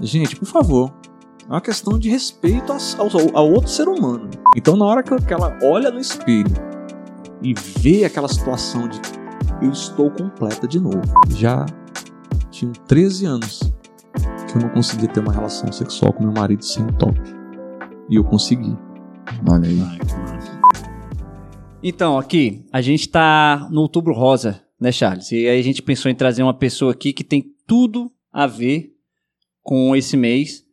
Gente, por favor. É uma questão de respeito ao, ao, ao outro ser humano. Então, na hora que ela olha no espelho e vê aquela situação de eu estou completa de novo. Já tinham 13 anos que eu não conseguia ter uma relação sexual com meu marido sem um top. E eu consegui. Olha aí. Então, aqui, a gente tá no Outubro Rosa, né, Charles? E aí a gente pensou em trazer uma pessoa aqui que tem tudo a ver com esse mês.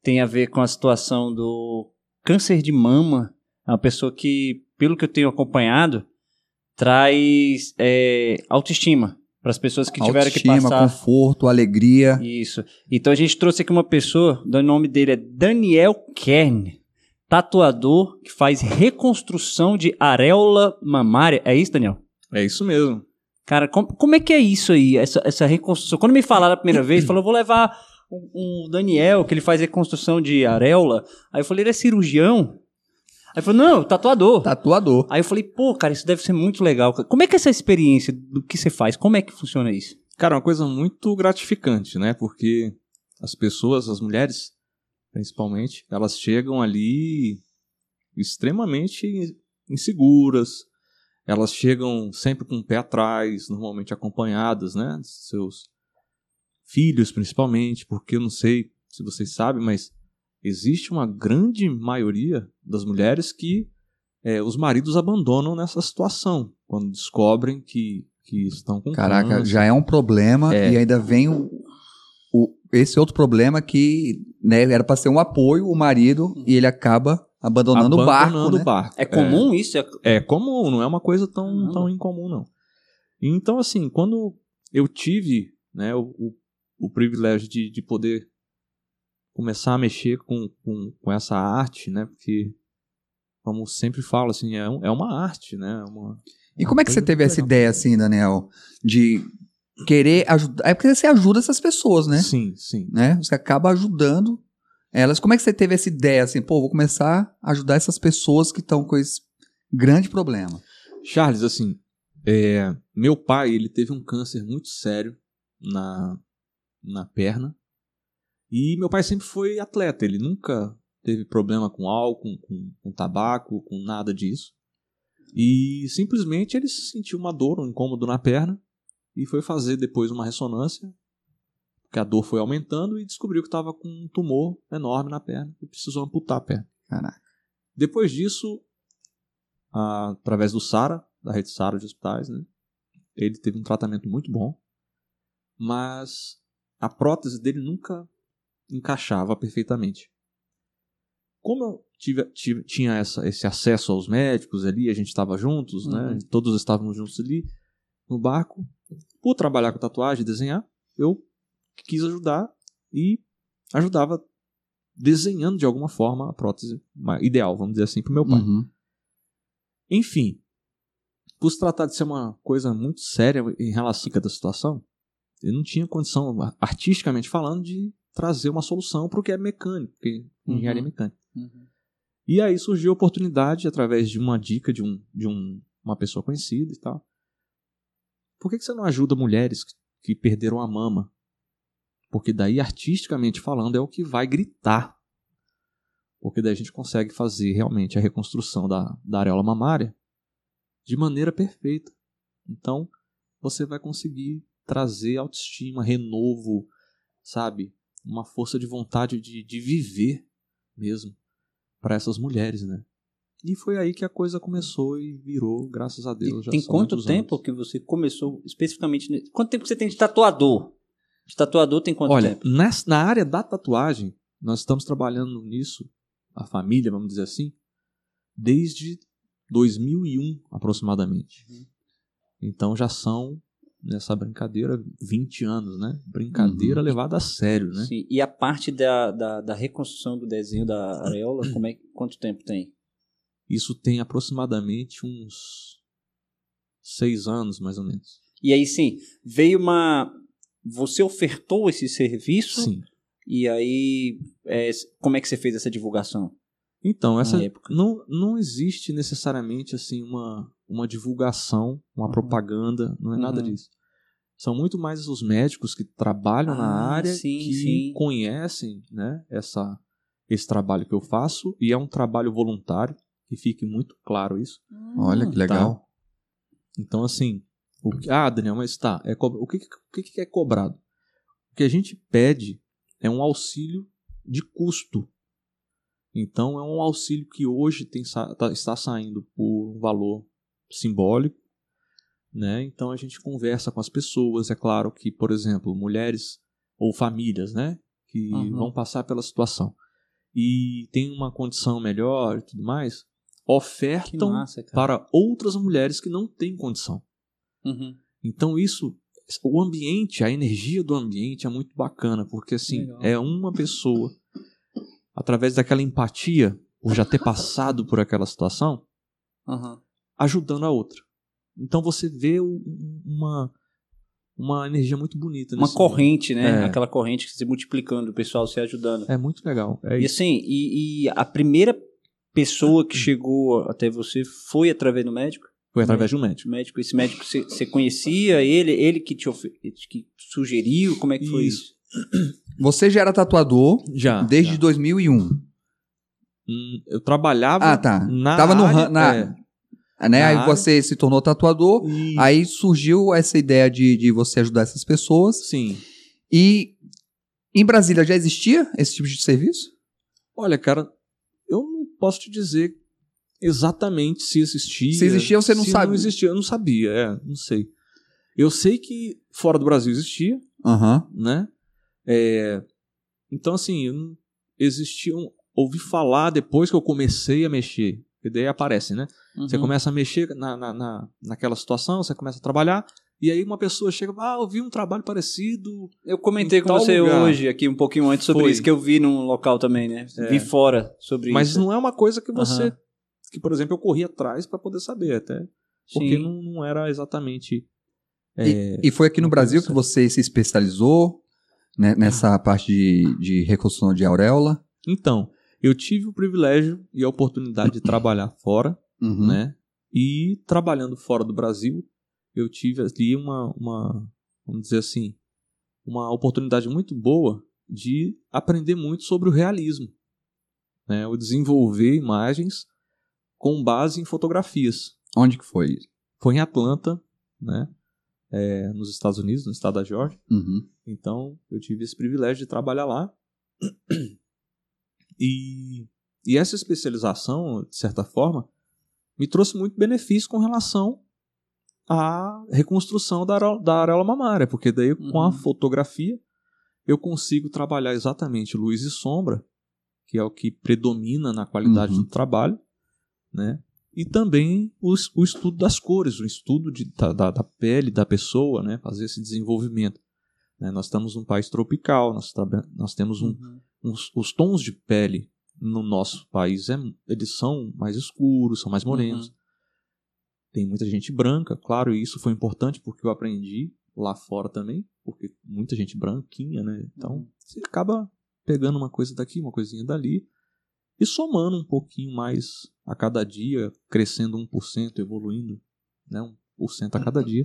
Tem a ver com a situação do câncer de mama. É uma pessoa que, pelo que eu tenho acompanhado, traz é, autoestima para as pessoas que tiveram que passar. conforto, alegria. Isso. Então a gente trouxe aqui uma pessoa, o nome dele é Daniel Kern, tatuador que faz reconstrução de areola mamária. É isso, Daniel? É isso mesmo. Cara, como, como é que é isso aí, essa, essa reconstrução? Quando me falaram a primeira vez, falou, vou levar o, o Daniel, que ele faz reconstrução de areola. Aí eu falei, ele é cirurgião? Aí falou, não, tatuador. Tatuador. Aí eu falei, pô, cara, isso deve ser muito legal. Como é que é essa experiência do que você faz? Como é que funciona isso? Cara, é uma coisa muito gratificante, né? Porque as pessoas, as mulheres, principalmente, elas chegam ali extremamente inseguras. Elas chegam sempre com o pé atrás, normalmente acompanhadas, né? Seus filhos, principalmente, porque eu não sei se vocês sabem, mas existe uma grande maioria das mulheres que é, os maridos abandonam nessa situação, quando descobrem que, que estão com Caraca, câncer. já é um problema É. e ainda vem o, o- esse outro problema que né, era para ser um apoio, o marido, e ele acaba abandonando, o barco. Abandonando né? o barco. É comum isso? É- É comum, não é uma coisa tão, Caramba. tão incomum, não. Então, assim, quando eu tive né, o, o, o privilégio de, de poder começar a mexer com, com, com essa arte, né? Porque, como sempre falo, assim, é, um- é uma arte, né? é Uma, E como é que você teve essa ideia, assim, Daniel, de querer ajudar? É porque você ajuda essas pessoas, né? Sim, sim. né? Você acaba ajudando elas. Como é que você teve essa ideia, assim, pô, vou começar a ajudar essas pessoas que estão com esse grande problema? Charles, assim, é, meu pai, ele teve um câncer muito sério na, na perna. E meu pai sempre foi atleta, ele nunca teve problema com álcool, com, com tabaco, com nada disso. E simplesmente ele sentiu uma dor, um incômodo na perna e foi fazer depois uma ressonância, porque a dor foi aumentando e descobriu que estava com um tumor enorme na perna e precisou amputar a perna. Caraca. Depois disso, através do SARA, da rede SARA de hospitais, né, ele teve um tratamento muito bom, mas a prótese dele nunca encaixava perfeitamente. Como eu tive- tive- tinha essa- esse acesso aos médicos ali, a gente estava juntos, né, Uhum. todos estávamos juntos ali no barco, por trabalhar com tatuagem, desenhar, eu quis ajudar e ajudava desenhando de alguma forma a prótese ideal, vamos dizer assim, para o meu pai. Uhum. Enfim, por se tratar de ser uma coisa muito séria em relação à situação, eu não tinha condição, artisticamente falando, de trazer uma solução para o que é mecânico, porque engenharia Uhum. mecânica. E aí surgiu a oportunidade, através de uma dica de, um, de um, uma pessoa conhecida e tal. Por que, que você não ajuda mulheres que, que perderam a mama? Porque daí, artisticamente falando, é o que vai gritar. Porque daí a gente consegue fazer realmente a reconstrução da, da areola mamária de maneira perfeita. Então, você vai conseguir trazer autoestima, renovo, sabe? Uma força de vontade de, de viver mesmo para essas mulheres, né? E foi aí que a coisa começou e virou, graças a Deus. E já tem quanto tempo anos. que você começou especificamente? Quanto tempo que você tem de tatuador? De tatuador tem quanto Olha, tempo? nessa- na área da tatuagem, nós estamos trabalhando nisso, a família, vamos dizer assim, desde 2001 aproximadamente. Uhum. Então já são, nessa brincadeira, 20 anos, né? Brincadeira Uhum. levada a sério, né? Sim. E a parte da, da, da reconstrução do desenho da areola, como é, quanto tempo tem? Isso tem aproximadamente uns seis anos, mais ou menos. E aí sim, veio uma. Você ofertou esse serviço? Sim. E aí, é, como é que você fez essa divulgação? Então, essa não, não existe necessariamente assim uma, uma divulgação, uma Uhum. propaganda, não é nada Uhum. disso. São muito mais os médicos que trabalham na Ah, área sim, que sim. conhecem né, essa, esse trabalho que eu faço e é um trabalho voluntário, que fique muito claro isso. Olha que legal. Então, assim, o que, ah, Daniel, mas tá, é co- o, que, o que, que é cobrado? O que a gente pede é um auxílio de custo. Então, é um auxílio que hoje tem, tá- está saindo por um valor simbólico. Né? Então, a gente conversa com as pessoas. É claro que, por exemplo, mulheres ou famílias né? que Uhum. vão passar pela situação e tem uma condição melhor e tudo mais, ofertam massa, para outras mulheres que não têm condição. Uhum. Então isso, o ambiente, a energia do ambiente é muito bacana, porque assim, Legal. é uma pessoa através daquela empatia, por já ter passado por aquela situação, Uhum. Ajudando a outra. Então você vê uma uma energia muito bonita Uma corrente, né? É. Aquela corrente que se multiplicando, o pessoal se ajudando. É muito legal. É E isso. assim, e, e a primeira pessoa que chegou até você foi através do médico? Foi através de um médico. Médico, esse médico você conhecia ele, ele que te que sugeriu, como é que foi isso? Isso. Você já era tatuador Já. desde já. 2001. Hum, Eu trabalhava Ah, tá. na Tava no área, ran- na- é, Né? Aí você se tornou tatuador. e- Aí surgiu essa ideia de, de você ajudar essas pessoas. sim. E em Brasília já existia esse tipo de serviço? Olha, cara, eu não posso te dizer exatamente se existia. Se existia, você não se sabe. não existia, eu não sabia, é, não sei. Eu sei que fora do Brasil existia, Aham. né? É, então, assim, existiam. Ouvi falar depois que eu comecei a mexer. E daí aparece, né? Você Uhum. começa a mexer na, na, na, naquela situação, você começa a trabalhar, e aí uma pessoa chega e fala, ah, eu vi um trabalho parecido. Eu comentei com você lugar. hoje, aqui um pouquinho antes, sobre Foi. isso, que eu vi num local também, né? É. Vi fora sobre Mas isso. não é uma coisa que você. Aham. Que, por exemplo, eu corri atrás para poder saber, até. Porque não, não era exatamente. é, E foi aqui no Brasil que você se especializou né, nessa parte de, de reconstrução de auréola? Então, eu tive o privilégio e a oportunidade de trabalhar fora, Uhum. né? E trabalhando fora do Brasil, eu tive ali uma, uma, vamos dizer assim, uma oportunidade muito boa de aprender muito sobre o realismo, né? O desenvolver imagens com base em fotografias. Onde que foi? Foi em Atlanta, né? É, nos Estados Unidos, no estado da Georgia. Uhum. Então, eu tive esse privilégio de trabalhar lá. E, e essa especialização, de certa forma, me trouxe muito benefício com relação à reconstrução da, areo- da areola mamária, porque daí com a Uhum. fotografia eu consigo trabalhar exatamente luz e sombra, que é o que predomina na qualidade Uhum. do trabalho, né? E também o, es- o estudo das cores, o estudo de- da, da- pele da pessoa, né? Fazer esse desenvolvimento. né? Nós estamos num país tropical, nós, nós temos um, Uhum. Os, os tons de pele no nosso país é, eles são mais escuros, são mais morenos. Uhum. Tem muita gente branca, claro, e isso foi importante porque eu aprendi lá fora também, porque muita gente branquinha, né? Então Uhum. você acaba pegando uma coisa daqui, uma coisinha dali e somando um pouquinho mais a cada dia, crescendo 1%, evoluindo, né, 1% a cada Uhum. dia,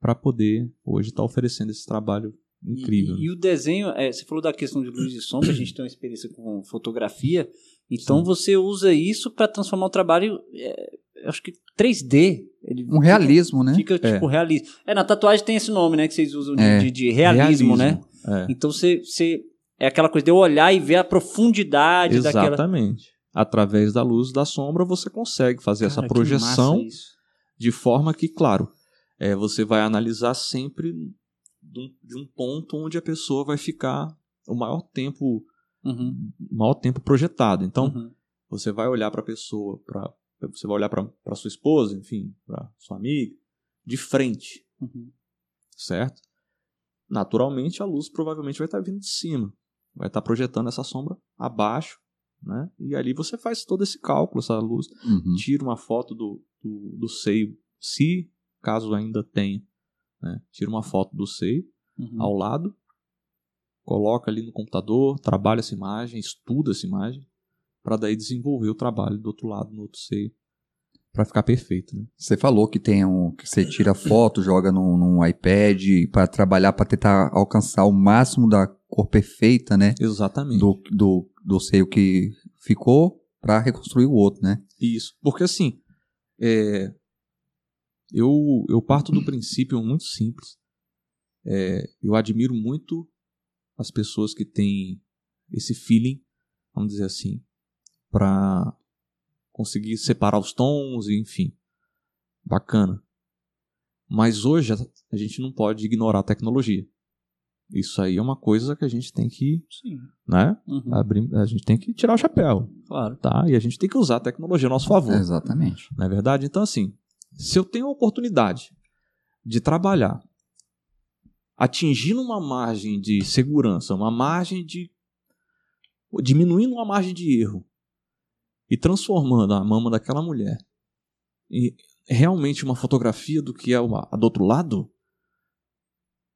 para poder hoje estar oferecendo esse trabalho incrível. E, e o desenho, é, você falou da questão de luz e sombra, a gente tem uma experiência com fotografia, então Sim. você usa isso para transformar o trabalho, é, acho que 3D. Ele Um realismo, né? Fica, fica tipo realismo. É, na tatuagem tem esse nome, né, que vocês usam de, É. de- de realismo, né? É. Então você, você é aquela coisa de eu olhar e ver a profundidade daquela. Exatamente. Através da luz da sombra você consegue fazer essa Cara, que projeção de forma que, claro, é, você vai analisar sempre de um, de um ponto onde a pessoa vai ficar o maior tempo, Uhum, o maior tempo projetado. Então, uhum. você vai olhar para a pessoa, pra, você vai olhar para sua esposa, enfim, para sua amiga, de frente, Uhum. certo? Naturalmente, a luz provavelmente vai estar vindo de cima, vai estar projetando essa sombra abaixo, né? E ali você faz todo esse cálculo, essa luz, Uhum. tira uma foto do, do, do seio, se caso ainda tenha, né? Tira uma foto do seio Uhum. ao lado, coloca ali no computador, trabalha essa imagem, estuda essa imagem, para daí desenvolver o trabalho do outro lado, no outro seio, para ficar perfeito. Né? Você falou que tem um que você tira foto, joga num, num iPad para trabalhar para tentar alcançar o máximo da cor perfeita, né? Exatamente. Do, do, do seio que ficou para reconstruir o outro, né? Isso. Porque assim, é, eu, eu parto do princípio muito simples. É, eu admiro muito as pessoas que têm esse feeling, vamos dizer assim, para conseguir separar os tons, enfim. Bacana. Mas hoje a gente não pode ignorar a tecnologia. Isso aí é uma coisa que a gente tem que, Sim. né? Uhum. Abrir, a gente tem que tirar o chapéu, Claro. tá? E a gente tem que usar a tecnologia a nosso favor. Exatamente. Não é verdade? Então, assim, se eu tenho a oportunidade de trabalhar atingindo uma margem de segurança, uma margem de. diminuindo uma margem de erro e transformando a mama daquela mulher em realmente uma fotografia do que é a do outro lado,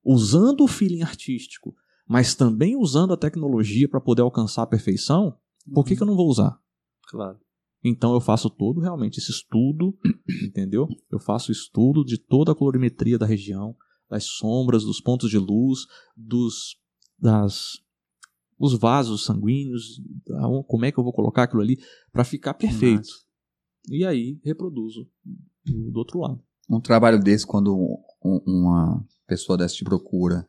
usando o feeling artístico, mas também usando a tecnologia para poder alcançar a perfeição, por que, que eu não vou usar? Claro. Então eu faço todo realmente esse estudo, entendeu? Eu faço estudo de toda a colorimetria da região, das sombras, dos pontos de luz, dos das os vasos sanguíneos, como é que eu vou colocar aquilo ali para ficar perfeito. E aí reproduzo do, outro lado. Um trabalho desse, quando um- uma pessoa dessa te procura,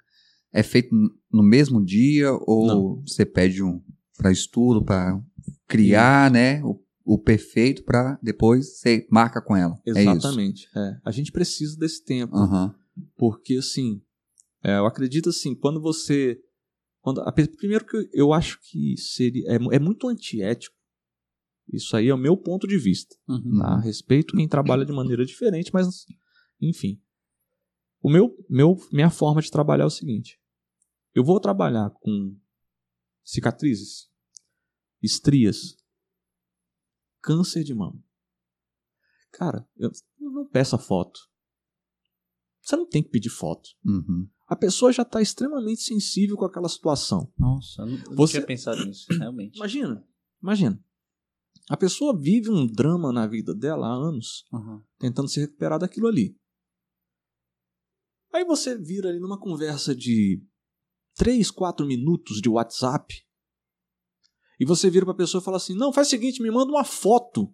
é feito no mesmo dia ou Não. você pede um para estudo, para criar, né, o, o perfeito para depois você marca com ela. É. Exatamente. É. A gente precisa desse tempo. Aham. Porque, assim, é, eu acredito assim, quando você. Quando, a primeiro que eu acho que seria. É, é muito antiético. Isso aí é o meu ponto de vista. Uhum. Tá? Respeito quem trabalha de maneira diferente, mas, enfim. O meu, meu, minha forma de trabalhar é o seguinte: eu vou trabalhar com cicatrizes, estrias, câncer de mama. Cara, eu não peça foto. Você não tem que pedir foto. Uhum. A pessoa já está extremamente sensível com aquela situação. Nossa, eu não, eu Você- tinha pensado nisso, realmente. Imagina, imagina. A pessoa vive um drama na vida dela há anos, Uhum. tentando se recuperar daquilo ali. Aí você vira ali numa conversa de 3, 4 minutos de WhatsApp e você vira para a pessoa e fala assim: "Não, faz o seguinte, me manda uma foto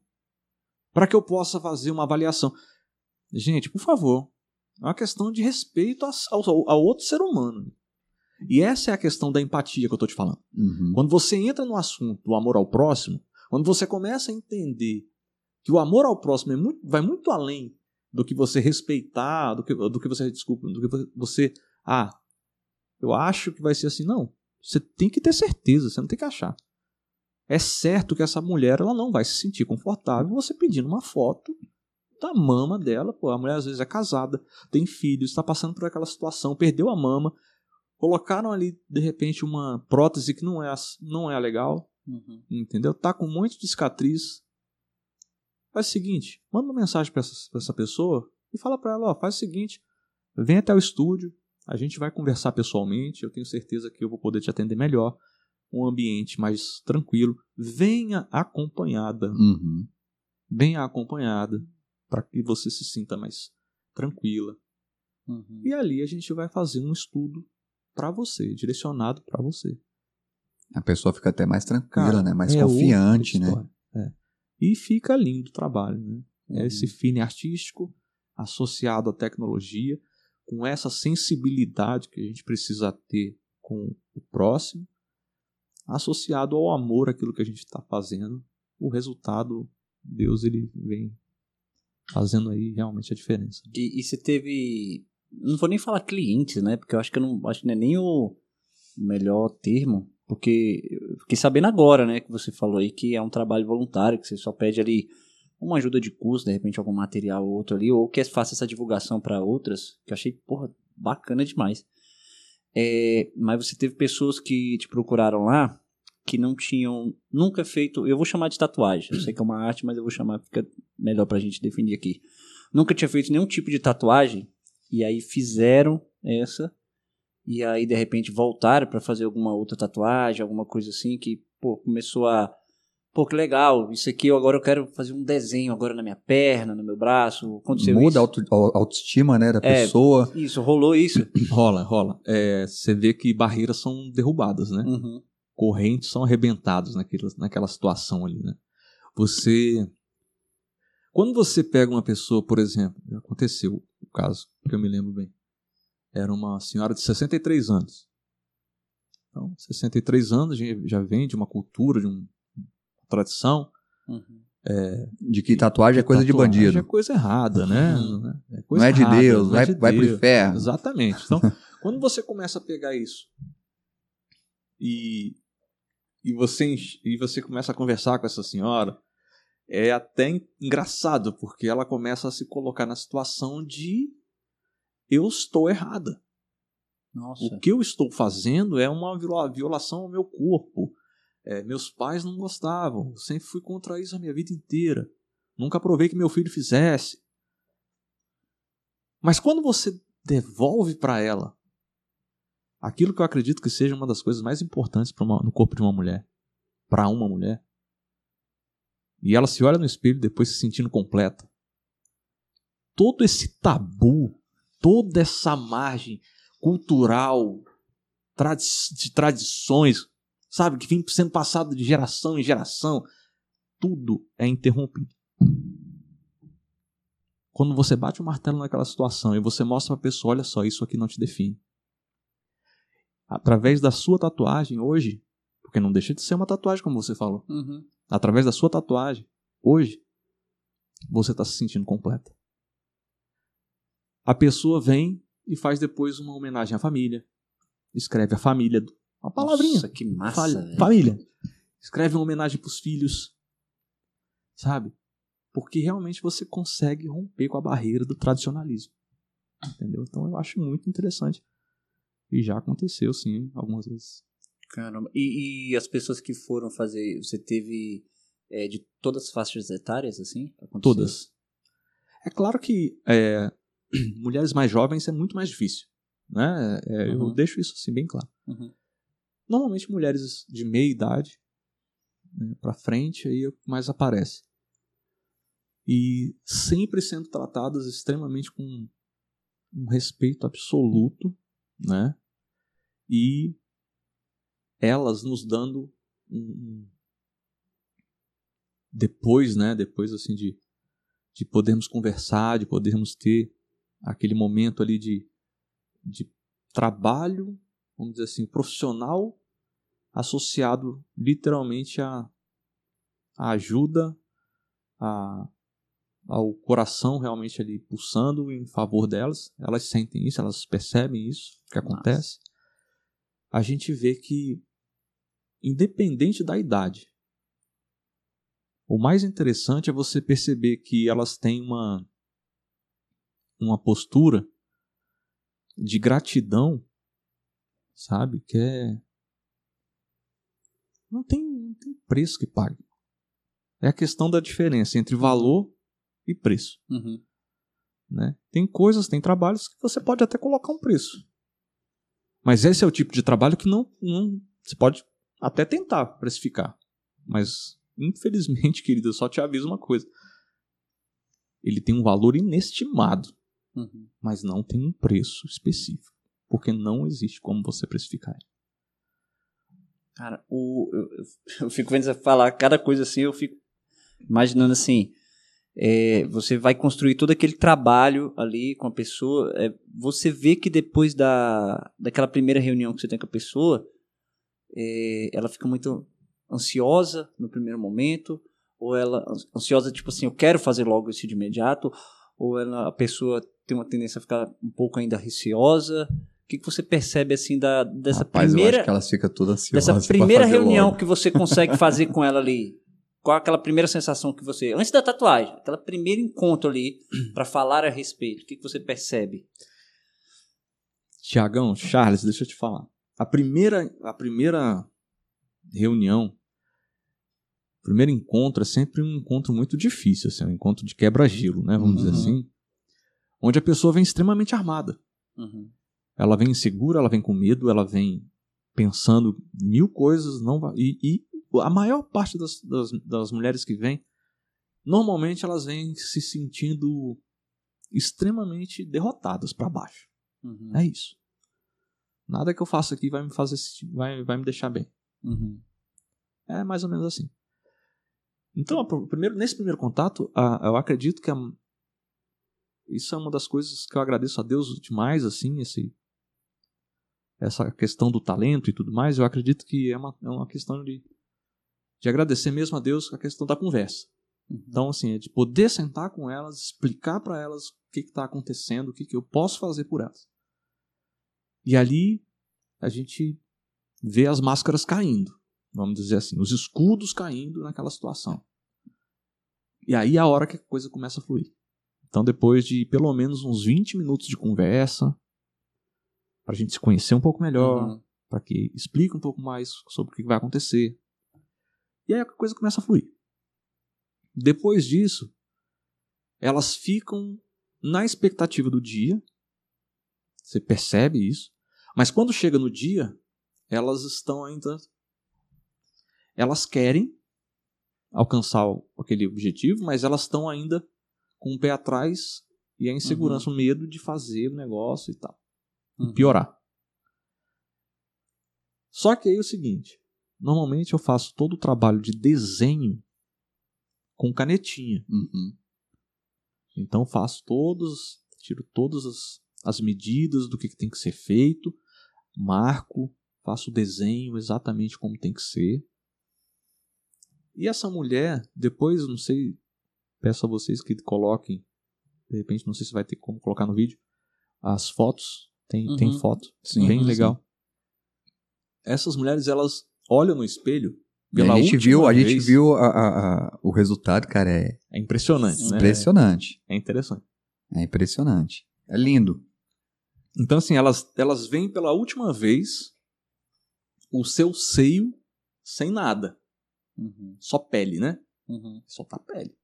para que eu possa fazer uma avaliação". Gente, por favor, é uma questão de respeito ao outro ser humano. E essa é a questão da empatia que eu estou te falando. Uhum. Quando você entra no assunto do amor ao próximo, quando você começa a entender que o amor ao próximo é muito- vai muito além do que você respeitar, do que, do que você, desculpa, do que você, ah, eu acho que vai ser assim. Não, você tem que ter certeza, você não tem que achar. É certo que essa mulher ela não vai se sentir confortável você pedindo uma foto da mama dela. Pô, a mulher às vezes é casada, tem filhos, está passando por aquela situação, perdeu a mama, colocaram ali de repente uma prótese que não é, não é legal, Uhum. entendeu? Tá com um monte de cicatriz. Faz o seguinte, manda uma mensagem para essa, pra essa pessoa e fala para ela, ó, faz o seguinte, vem até o estúdio, a gente vai conversar pessoalmente, eu tenho certeza que eu vou poder te atender melhor, um ambiente mais tranquilo. Venha acompanhada, Uhum. venha acompanhada para que você se sinta mais tranquila. Uhum. E ali a gente vai fazer um estudo para você, direcionado para você. A pessoa fica até mais tranquila, Cara, né? Mais é confiante, né? É. E fica lindo o trabalho, né? É Uhum. esse feeling artístico associado à tecnologia, com essa sensibilidade que a gente precisa ter com o próximo, associado ao amor àquilo que a gente está fazendo. O resultado, Deus ele vem fazendo aí realmente a diferença. E, e você teve. Não vou nem falar clientes, né? Porque eu acho que eu não acho que não é nem o melhor termo. Porque eu fiquei sabendo agora, né? Que você falou aí que é um trabalho voluntário, que você só pede ali uma ajuda de custo, de repente algum material ou outro ali, ou que faça essa divulgação para outras, que eu achei, porra, bacana demais. É, mas você teve pessoas que te procuraram lá que não tinham nunca feito. Eu vou chamar de tatuagem. Eu sei que é uma arte, mas eu vou chamar, fica melhor pra gente definir aqui. Nunca tinha feito nenhum tipo de tatuagem, e aí fizeram essa, e aí de repente voltaram pra fazer alguma outra tatuagem, alguma coisa assim, que pô, começou a, pô, que legal, isso aqui eu agora eu quero fazer um desenho agora na minha perna, no meu braço. Aconteceu Muda a isso? auto- a autoestima, né, da É. pessoa. Isso, rolou isso. Rola, rola. É, você vê que barreiras são derrubadas, né? Uhum. correntes são arrebentados naquela, naquela situação ali, né? Você. Quando você pega uma pessoa, por exemplo, aconteceu o caso, que eu me lembro bem. Era uma senhora de 63 anos. Então, 63 anos já- já vem de uma cultura, de um- tradição. Uhum. De que tatuagem é coisa de Tatuagem bandido. É coisa errada, né? Uhum. Não é- é Não coisa é de errada, Deus, é vai, de vai pro Deus. inferno. Exatamente. Então, quando você começa a pegar isso e, e, você, e você começa a conversar com essa senhora, é até en- engraçado, porque ela começa a se colocar na situação de eu estou errada. Nossa. O que eu estou fazendo é uma viola- violação ao meu corpo. É, meus pais não gostavam. Sempre fui contra isso a minha vida inteira. Nunca aprovei que meu filho fizesse. Mas quando você devolve para ela aquilo que eu acredito que seja uma das coisas mais importantes uma- no corpo de uma mulher, para uma mulher, e ela se olha no espelho depois se sentindo completa, todo esse tabu, toda essa margem cultural, tradi de tradições, sabe, que vem sendo passado de geração em geração, tudo é interrompido. Quando você bate o martelo naquela situação e você mostra pra pessoa, olha só, isso aqui não te define. Através da sua tatuagem hoje, porque não deixa de ser uma tatuagem como você falou, Uhum. através da sua tatuagem, hoje, você está se sentindo completa. A pessoa vem e faz depois uma homenagem à família. Escreve a família. Uma palavrinha. Nossa, que massa, família. Escreve uma homenagem para os filhos. Sabe? Porque realmente você consegue romper com a barreira do tradicionalismo. Entendeu? Então eu acho muito interessante. E já aconteceu, sim, algumas vezes. Caramba. E, e as pessoas que foram fazer, você teve é, de todas as faixas etárias, assim? Aconteceu? Todas. É claro que é, mulheres mais jovens é muito mais difícil. Né? É, Eu Uhum. deixo isso assim bem claro. Uhum. Normalmente mulheres de meia idade né, para frente aí é mais aparece. E sempre sendo tratadas extremamente com um respeito absoluto, né? E elas nos dando um- depois, né? Depois assim de de podermos conversar, de podermos ter aquele momento ali de, de trabalho, vamos dizer assim, profissional associado literalmente à, à ajuda, à, ao coração realmente ali pulsando em favor delas. Elas sentem isso, elas percebem isso que acontece. A gente vê que, independente da idade, o mais interessante é você perceber que elas têm uma, uma postura de gratidão, sabe? Que é. Não tem, não tem preço que pague. É a questão da diferença entre valor e preço. Uhum. Né? Tem coisas, tem trabalhos que você pode até colocar um preço. Mas esse é o tipo de trabalho que não, não você pode até tentar precificar. Mas, infelizmente, querido, eu só te aviso uma coisa. Ele tem um valor inestimado, Uhum. mas não tem um preço específico. Porque não existe como você precificar. ele. Cara, o, eu, eu- fico vendo você falar cada coisa assim, eu fico imaginando assim, é, você vai construir todo aquele trabalho ali com a pessoa, é, você vê que depois da, daquela primeira reunião que você tem com a pessoa, é, ela fica muito ansiosa no primeiro momento, ou ela ansiosa tipo assim, eu quero fazer logo isso de imediato, ou ela, a pessoa tem uma tendência a ficar um pouco ainda receosa. O que, que você percebe assim da, dessa Rapaz, eu primeira acho que elas ficam todas ansiosas. dessa primeira reunião logo. que você consegue fazer com ela ali? Qual aquela primeira sensação que você. Antes da tatuagem, aquela primeiro encontro ali para falar a respeito, o que, que você percebe? Tiagão, Charles, deixa eu te falar. A primeira, a primeira reunião, o primeiro encontro é sempre um encontro muito difícil, assim, um encontro de quebra-gelo, né? Vamos dizer Uhum. assim. Onde a pessoa vem extremamente armada. Uhum. Ela vem insegura, ela vem com medo, ela vem pensando mil coisas, não vai, e, e a maior parte das, das, das mulheres que vêm, normalmente elas vêm se sentindo extremamente derrotadas para baixo. Uhum. É isso. Nada que eu faça aqui vai me fazer vai, vai me deixar bem. Uhum. É mais ou menos assim. Então, primeiro, nesse primeiro contato, eu acredito que a- isso é uma das coisas que eu agradeço a Deus demais, assim, esse, essa questão do talento e tudo mais. Eu acredito que é uma, é uma questão de, de agradecer mesmo a Deus a questão da conversa. Então, assim, é de poder sentar com elas, explicar para elas o que está acontecendo, o que, que eu posso fazer por elas. E ali a gente vê as máscaras caindo, vamos dizer assim, os escudos caindo naquela situação. E aí é a hora que a coisa começa a fluir. Então, depois de pelo menos uns 20 minutos de conversa, para a gente se conhecer um pouco melhor, Uhum. para que explique um pouco mais sobre o que vai acontecer. E aí a coisa começa a fluir. Depois disso, elas ficam na expectativa do dia. Você percebe isso. Mas quando chega no dia, elas estão ainda. Elas querem alcançar aquele objetivo, mas elas estão ainda com o pé atrás e a insegurança, o medo de fazer o negócio e tal Uhum. piorar. Só que aí é o seguinte, normalmente eu faço todo o trabalho de desenho com canetinha. Uhum. Então faço todos, tiro todas as, as medidas do que, que tem que ser feito, marco, faço o desenho exatamente como tem que ser. E essa mulher, depois, não sei, peço a vocês que coloquem, de repente, não sei se vai ter como colocar no vídeo, as fotos. Tem, Uhum. tem foto, Sim, bem sim. legal. Essas mulheres, elas olham no espelho pela a gente última viu, a gente vez. viu a- a- a- o resultado, cara, é É impressionante, né? impressionante. É interessante. É impressionante. É lindo. Então, assim, elas, elas veem pela última vez o seu seio sem nada. Uhum. Só pele, né? Uhum. Só tá pele.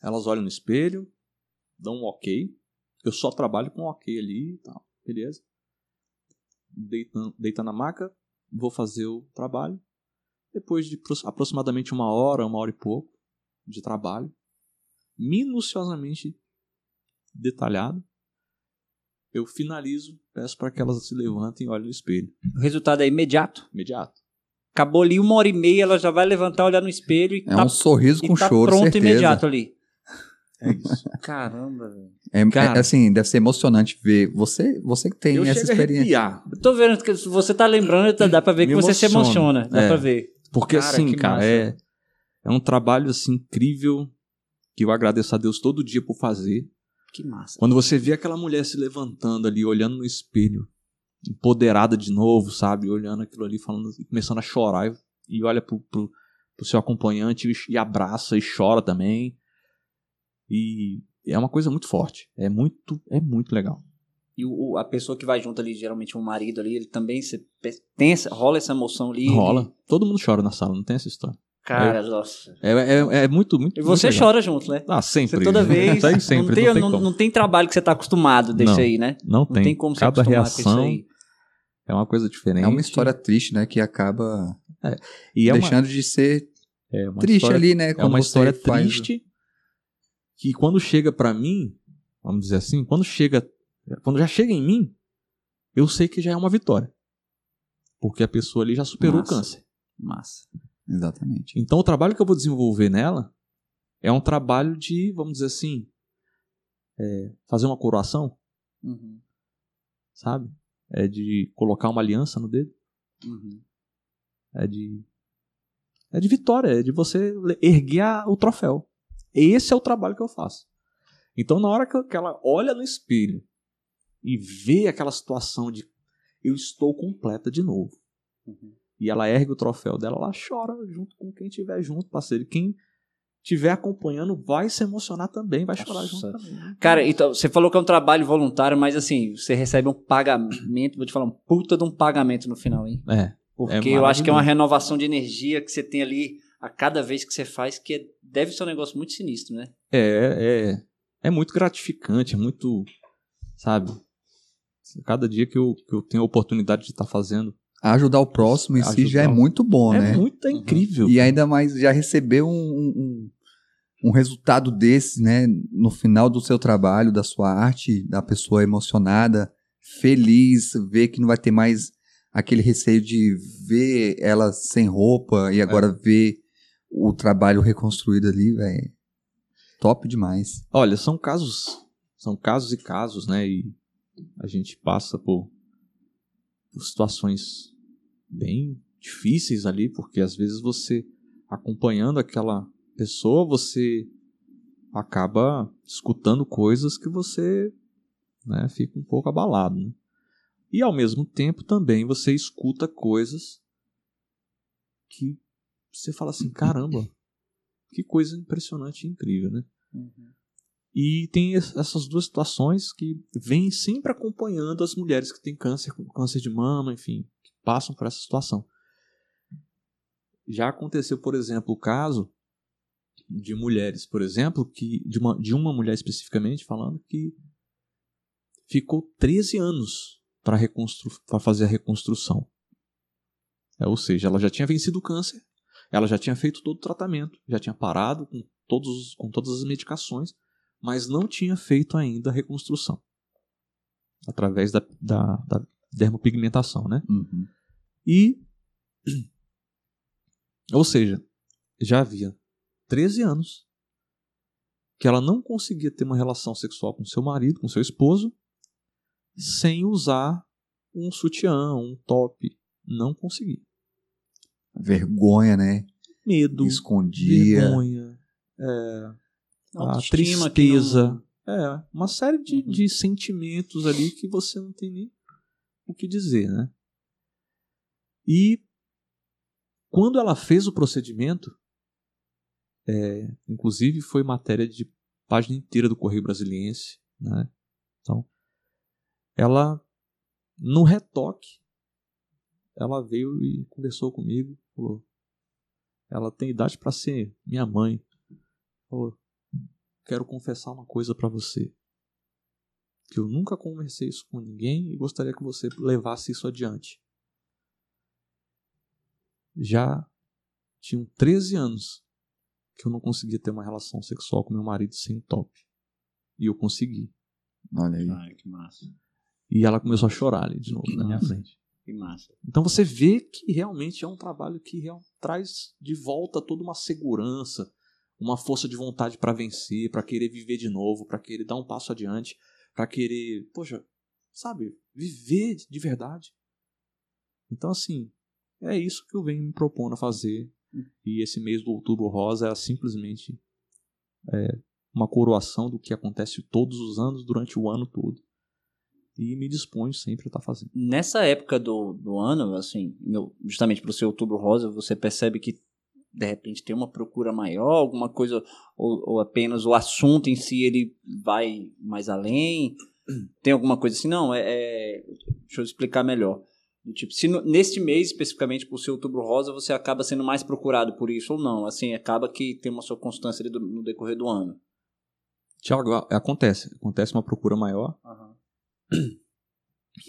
Elas olham no espelho, dão um ok. Eu só trabalho com ok ali e tal. Beleza? Deita, deita na maca, vou fazer o trabalho. Depois de apro- aproximadamente uma hora, uma hora e pouco de trabalho, minuciosamente detalhado, eu finalizo, peço para que elas se levantem e olhem no espelho. O resultado é imediato. Imediato. Acabou ali uma hora e meia, ela já vai levantar, olhar no espelho e É tá, um sorriso e com tá choro, pronto certeza. imediato ali. É isso. Caramba, velho. É, Cara. é, assim, deve ser emocionante ver. Você, você que tem eu essa chego a experiência. arrepiar. Eu tô vendo que você tá lembrando, dá pra ver que Me você se emociona. Dá É. pra ver. Porque Cara, assim, cara, massa. é, é um trabalho assim incrível que eu agradeço a Deus todo dia por fazer. Que massa. Quando você vê aquela mulher se levantando ali, olhando no espelho, empoderada de novo, sabe? Olhando aquilo ali, falando, começando a chorar, e, e olha pro, pro, pro seu acompanhante e, e abraça e chora também. E é uma coisa muito forte. É muito, é muito legal. E o, a pessoa que vai junto ali, geralmente um marido ali, ele também se, tem essa, rola essa emoção ali. Rola. ele- Todo mundo chora na sala, não tem essa história. cara, nossa. É, é, é muito, muito. E você muito chora junto, né? Ah, sempre. Você toda vez. Sempre, não, tem, não tem não, não tem trabalho que você tá acostumado desse Não. aí, né? Não Não tem. tem, como se Cada acostumar com isso reação aí. é uma coisa diferente. É uma história triste, né? Que acaba e é uma, deixando de ser é uma triste história, ali, né? É uma história faz- triste que quando chega pra mim, vamos dizer assim, quando chega, quando já chega em mim, eu sei que já é uma vitória. Porque a pessoa ali já superou Massa. o câncer. Massa. Exatamente. Então o trabalho que eu vou desenvolver nela é um trabalho de, vamos dizer assim, é, fazer uma coroação, Uhum. sabe? É de colocar uma aliança no dedo. Uhum. É de. É de vitória, é de você erguer a- o troféu. Esse é o trabalho que eu faço. Então, na hora que ela olha no espelho e vê aquela situação de eu estou completa de novo. Uhum. E ela ergue o troféu dela, ela chora junto com quem estiver junto, parceiro. Quem estiver acompanhando vai se emocionar também, vai chorar Nossa. junto também. Cara, então, você falou que é um trabalho voluntário, mas assim, você recebe um pagamento, vou te falar, um puta de um pagamento no final, hein? É, Porque É eu acho que é uma renovação de energia que você tem ali a cada vez que você faz, que é- deve ser um negócio muito sinistro, né? É, é, é muito gratificante, é muito, sabe? Cada dia que eu, que eu tenho a oportunidade de estar fazendo Ajudar o próximo em si já é muito bom, é né? muito é incrível. E ainda mais já receber um, um, um- um resultado desse, né? No final do seu trabalho, da sua arte, da pessoa emocionada, feliz, ver que não vai ter mais aquele receio de ver ela sem roupa e agora ver o trabalho reconstruído ali, velho. Top demais. Olha, são casos, são casos e casos, né? E a gente passa por, por situações bem difíceis ali, porque às vezes você acompanhando aquela pessoa, você acaba escutando coisas que você né, fica um pouco abalado. Né? E ao mesmo tempo também você escuta coisas que você fala assim, caramba, que coisa impressionante e incrível, né? E tem es- essas duas situações que vêm sempre acompanhando as mulheres que têm câncer, câncer de mama, enfim, que passam por essa situação. Já aconteceu, por exemplo, o caso de mulheres, por exemplo, que de uma, de uma mulher especificamente falando que ficou 13 anos para fazer a reconstrução. É, ou seja, ela já tinha vencido o câncer, ela já tinha feito todo o tratamento, já tinha parado com, todos, os- com todas as medicações, mas não tinha feito ainda a reconstrução através da, da, da dermopigmentação, né? Uhum. E, ou seja, já havia 13 anos que ela não conseguia ter uma relação sexual com seu marido, com seu esposo, sem usar um sutiã, um top. Não conseguia. Vergonha, né? Medo, Escondia. vergonha, é, a tristeza. não- É, uma série de, Uhum. de sentimentos ali que você não tem nem o que dizer, né? E quando ela fez o procedimento, é, inclusive foi matéria de página inteira do Correio Brasiliense, né? Então, ela no retoque, ela veio e conversou comigo, falou: ela tem idade para ser minha mãe. Falou: quero confessar uma coisa para você. Que eu nunca conversei isso com ninguém e gostaria que você levasse isso adiante. Já tinham 13 anos que eu não conseguia ter uma relação sexual com meu marido sem top. E eu consegui. Olha aí. Ai, que massa. E ela começou a chorar ali de novo na minha frente. Que massa. Então você vê que realmente é um trabalho que real- traz de volta toda uma segurança, uma força de vontade para vencer, para querer viver de novo, para querer dar um passo adiante, para querer, poxa, sabe, viver de verdade. Então assim, é isso que eu venho me propondo a fazer. E esse mês do Outubro Rosa é simplesmente é, uma coroação do que acontece todos os anos durante o ano todo. E me disponho sempre a estar fazendo. Nessa época do, do ano, assim, no- justamente pro seu outubro rosa, você percebe que de repente tem uma procura maior, alguma coisa, ou, ou apenas o assunto em si ele vai mais além? Tem alguma coisa assim? Não, é, é- deixa eu explicar melhor. Tipo, se no- neste mês, especificamente pro seu outubro rosa, você acaba sendo mais procurado por isso ou não? Assim, acaba que tem uma sua constância ali do- no decorrer do ano. Tiago, acontece. Acontece uma procura maior,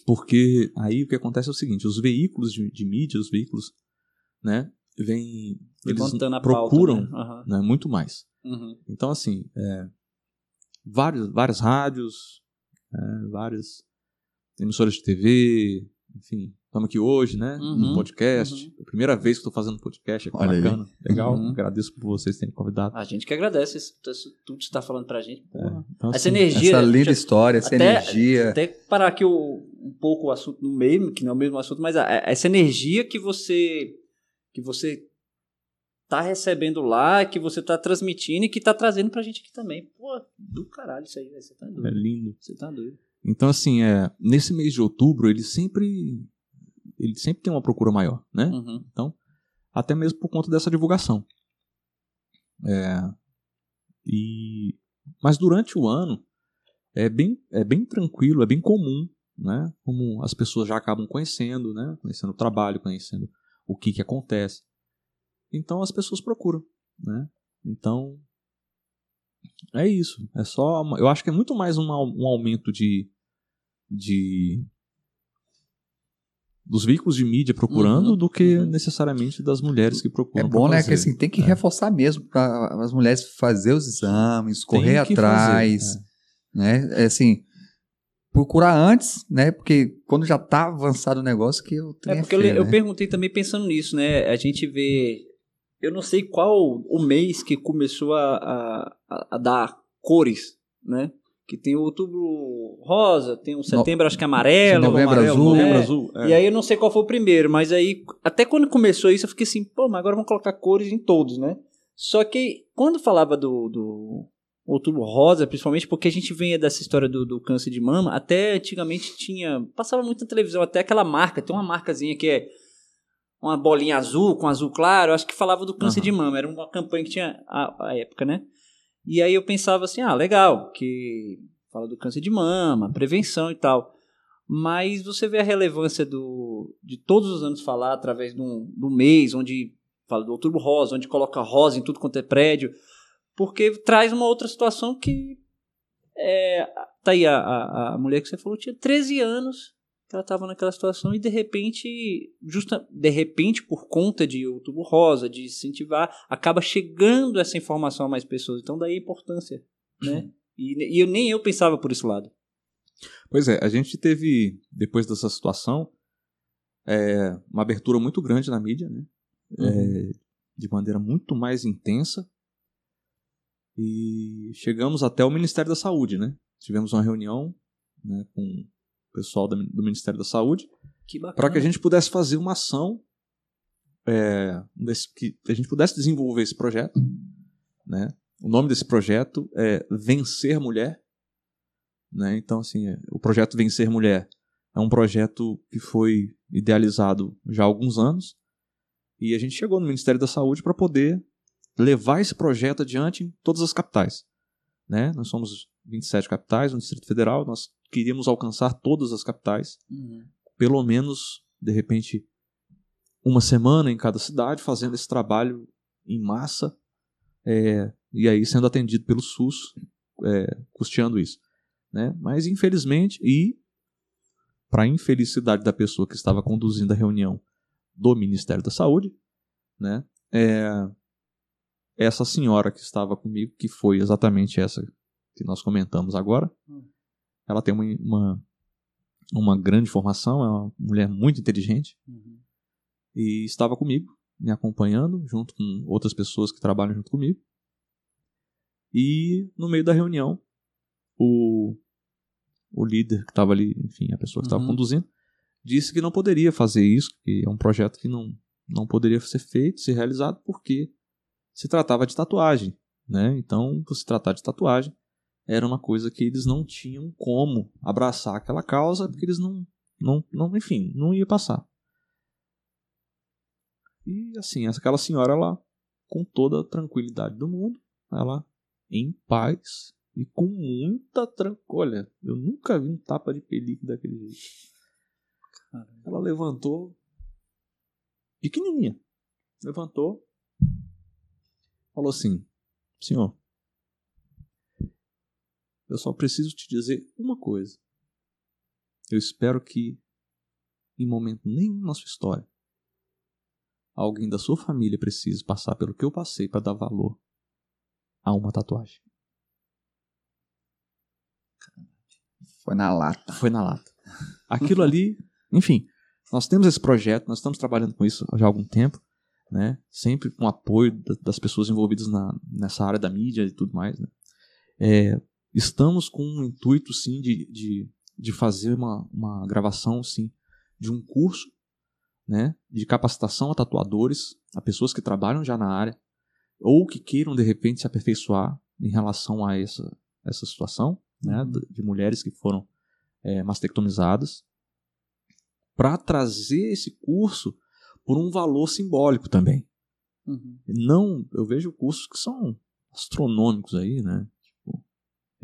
porque aí o que acontece é o seguinte: os veículos de, de mídia, os veículos, né, vêm. Eles a pauta, procuram né? Aham. né, muito mais. Uhum. Então, assim, é, vários, várias rádios, é, várias emissoras de TV, enfim, estamos aqui hoje, né? Uhum, No podcast. uhum. É a primeira vez que estou fazendo podcast aqui, Olha aí. bacana. Legal. Uhum. Agradeço por vocês terem convidado. A gente que agradece isso, tudo que você está falando pra gente. Porra. Então, Essa assim, energia. Essa linda história, essa até- energia. Até parar aqui o, um pouco o assunto no meio, que não é o mesmo assunto, mas a- a- essa energia que você que você tá recebendo lá, que você tá transmitindo e que tá trazendo pra gente aqui também. Pô, do caralho isso aí, velho. Você tá é doido. lindo. Você tá doido. Então, assim, é, nesse mês de outubro, ele sempre. Ele sempre tem uma procura maior, né? Uhum. Até mesmo por conta dessa divulgação. É, e, mas durante o ano é bem, é bem tranquilo, é bem comum, né? Como as pessoas já acabam conhecendo, né? Conhecendo o trabalho, conhecendo o que, que acontece. Então as pessoas procuram, né? Então é isso. É só, eu acho que é muito mais um, um aumento de de dos veículos de mídia procurando Uhum, do que uhum. necessariamente das mulheres que É procuram. bom, pra né? Que assim, tem que reforçar mesmo para as mulheres fazer os exames, correr atrás, fazer, né? É assim, procurar antes, né? Porque quando já tá avançado o negócio que eu É porque eu, le- eu perguntei também pensando nisso, né? A gente vê. Eu não sei qual o mês que começou a, a, a- a dar cores, né? Que tem o outubro rosa, tem o setembro, acho que amarelo. Novembro Amarelo, azul. novembro É. azul. é. E aí eu não sei qual foi o primeiro, mas aí, até quando começou isso, eu fiquei assim, pô, mas agora vamos colocar cores em todos, né? Só que quando falava do, do outubro rosa, principalmente porque a gente vem dessa história do, do câncer de mama, até antigamente tinha. Passava muito na televisão, até aquela marca, tem uma marcazinha que é uma bolinha azul com azul claro, acho que falava do câncer Aham. de mama, era uma campanha que tinha a, a época, né? E aí eu pensava assim, ah, legal, que fala do câncer de mama, prevenção e tal. Mas você vê a relevância do, de todos os anos falar através de um mês, onde fala do outubro rosa, onde coloca rosa em tudo quanto é prédio, porque traz uma outra situação que. É, tá aí, a, a, a mulher que você falou tinha 13 anos, ela estava naquela situação, e de repente, justa, de repente, por conta de outubro rosa, de incentivar, acaba chegando essa informação a mais pessoas. Então, daí a importância, né? E, e eu, nem eu pensava por esse lado. Pois é, a gente teve, depois dessa situação, é, uma abertura muito grande na mídia, né? É, de maneira muito mais intensa. E chegamos até o Ministério da Saúde, né? Tivemos uma reunião né, com pessoal do Ministério da Saúde para que a gente pudesse fazer uma ação, é, desse- que a gente pudesse desenvolver esse projeto. Né? O nome desse projeto é Vencer Mulher. Né? Então, assim, é, o projeto Vencer Mulher é um projeto que foi idealizado já há alguns anos e a gente chegou no Ministério da Saúde para poder levar esse projeto adiante em todas as capitais. Né? Nós somos 27 capitais no Distrito Federal, nós queríamos alcançar todas as capitais Uhum. pelo menos, de repente, uma semana em cada cidade, fazendo esse trabalho em massa, é, e aí sendo atendido pelo SUS, é, custeando isso. Né? Mas, infelizmente, e para infelicidade da pessoa que estava conduzindo a reunião do Ministério da Saúde, né, é, essa senhora que estava comigo, que foi exatamente essa que nós comentamos agora, Hum. Ela tem uma, uma uma grande formação, é uma mulher muito inteligente Uhum. e estava comigo, me acompanhando, junto com outras pessoas que trabalham junto comigo. E no meio da reunião, o, o líder que estava ali, enfim, a pessoa que estava Uhum. conduzindo, disse que não poderia fazer isso, que é um projeto que não, não poderia ser feito, ser realizado, porque se tratava de tatuagem. Né? Então, por se tratar de tatuagem, era uma coisa que eles não tinham como abraçar aquela causa, porque eles não, não, não enfim, não ia passar. E assim, aquela senhora, ela, com toda a tranquilidade do mundo, ela em paz e com muita tranquilidade. Olha, eu nunca vi um tapa de pelique daquele jeito. Ela levantou, pequenininha, levantou, falou assim: Senhor, eu só preciso te dizer uma coisa. Eu espero que, em momento nenhum na sua história, alguém da sua família precise passar pelo que eu passei para dar valor a uma tatuagem. Foi na lata. Foi na lata. Aquilo ali, enfim, nós temos esse projeto, nós estamos trabalhando com isso já há algum tempo, né? Sempre com apoio da- das pessoas envolvidas na, nessa área da mídia e tudo mais, né? É, estamos com um intuito, sim, de, de, de fazer uma, uma gravação, sim, de um curso, né? De capacitação a tatuadores, a pessoas que trabalham já na área, ou que queiram, de repente, se aperfeiçoar em relação a essa, essa situação, né? De, de mulheres que foram é, mastectomizadas, para trazer esse curso por um valor simbólico também. Uhum. Não, eu vejo cursos que são astronômicos aí, né?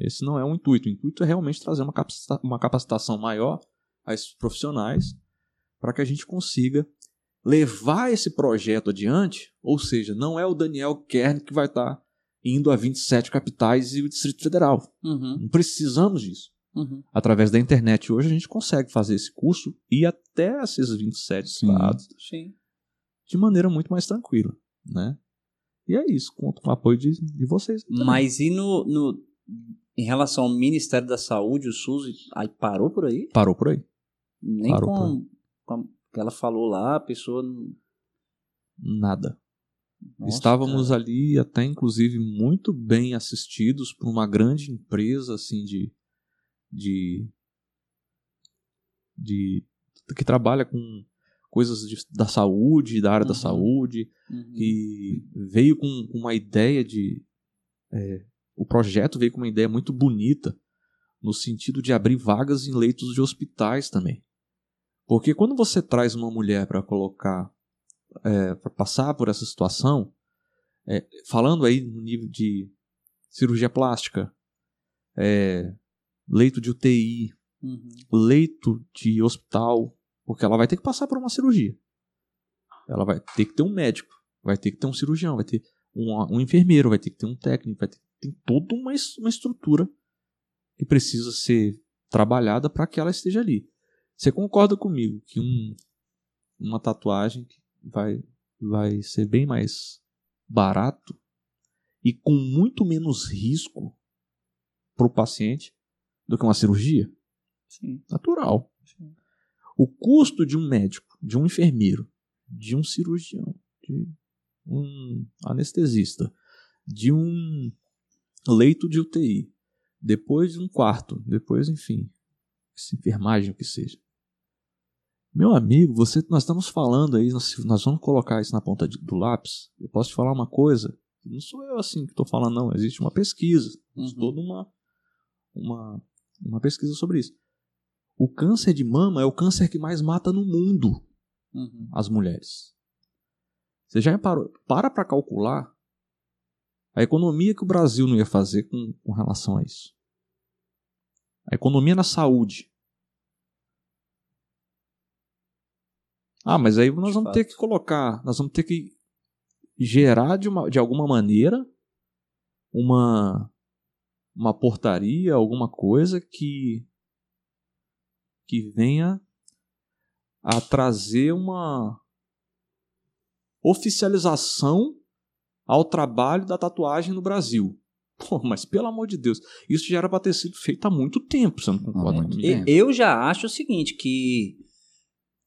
Esse não é o intuito. O intuito é realmente trazer uma, capacita- uma capacitação maior a esses profissionais para que a gente consiga levar esse projeto adiante. Ou seja, não é o Daniel Kern que vai estar indo a 27 capitais e o Distrito Federal. Uhum. Não precisamos disso. Uhum. Através da internet hoje a gente consegue fazer esse curso e até esses 27 Sim. estados Sim. de maneira muito mais tranquila, né? E é isso, conto com o apoio de, de vocês. também. Mas e no, no. Em relação ao Ministério da Saúde, o SUS, aí parou por aí? Parou por aí. Nem Parou com, com a- que ela falou lá, a pessoa. Nada. Nossa, Estávamos cara. ali até inclusive muito bem assistidos por uma grande empresa assim de de de que trabalha com coisas de- da saúde, da área da Uhum. saúde, Uhum. que veio com com uma ideia de é, o projeto veio com uma ideia muito bonita no sentido de abrir vagas em leitos de hospitais também. Porque quando você traz uma mulher para colocar, para passar por essa situação, é, falando aí no nível de cirurgia plástica, é, leito de UTI, Uhum. leito de hospital, porque ela vai ter que passar por uma cirurgia. Ela vai ter que ter um médico, vai ter que ter um cirurgião, vai ter um, um enfermeiro, vai ter que ter um técnico, vai ter tem toda uma, uma estrutura que precisa ser trabalhada para que ela esteja ali. Você concorda comigo que um, uma tatuagem vai, vai ser bem mais barato e com muito menos risco para o paciente do que uma cirurgia? Sim. natural. Sim. O custo de um médico, de um enfermeiro, de um cirurgião, de um anestesista, de um leito de UTI, depois de um quarto, depois, enfim, enfermagem, o que seja. Meu amigo, você, nós estamos falando aí, nós, nós vamos colocar isso na ponta de- do lápis. Eu posso te falar uma coisa, não sou eu assim que estou falando, não. Existe uma pesquisa, Uhum. toda uma, uma, uma pesquisa sobre isso. O câncer de mama é o câncer que mais mata no mundo Uhum. as mulheres. Você já reparou? Para para calcular a economia que o Brasil não ia fazer com, com relação a isso. A economia na saúde. Ah, mas aí nós De vamos ter fato. que colocar, nós vamos ter que gerar de, uma, de alguma maneira uma uma portaria, alguma coisa que que venha a trazer uma oficialização ao trabalho da tatuagem no Brasil. Pô, mas pelo amor de Deus, isso já era para ter sido feito há muito tempo, você não concorda muito comigo? tempo. E- Eu já acho o seguinte, que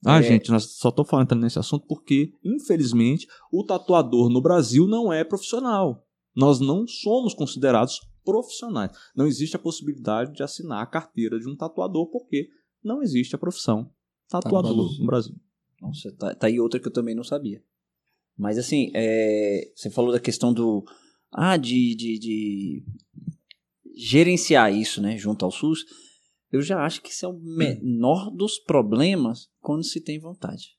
Ah, É. gente, nós só tô falando nesse assunto porque, infelizmente, o tatuador no Brasil não é profissional. Nós não somos considerados profissionais. Não existe a possibilidade de assinar a carteira de um tatuador porque não existe a profissão tatuador Tatuador. no Brasil. Nossa, tá, tá aí outra que eu também não sabia. Mas assim, é, você falou da questão do. Ah, de, de, de gerenciar isso, né, junto ao SUS. Eu já acho que isso é o menor dos problemas quando se tem vontade.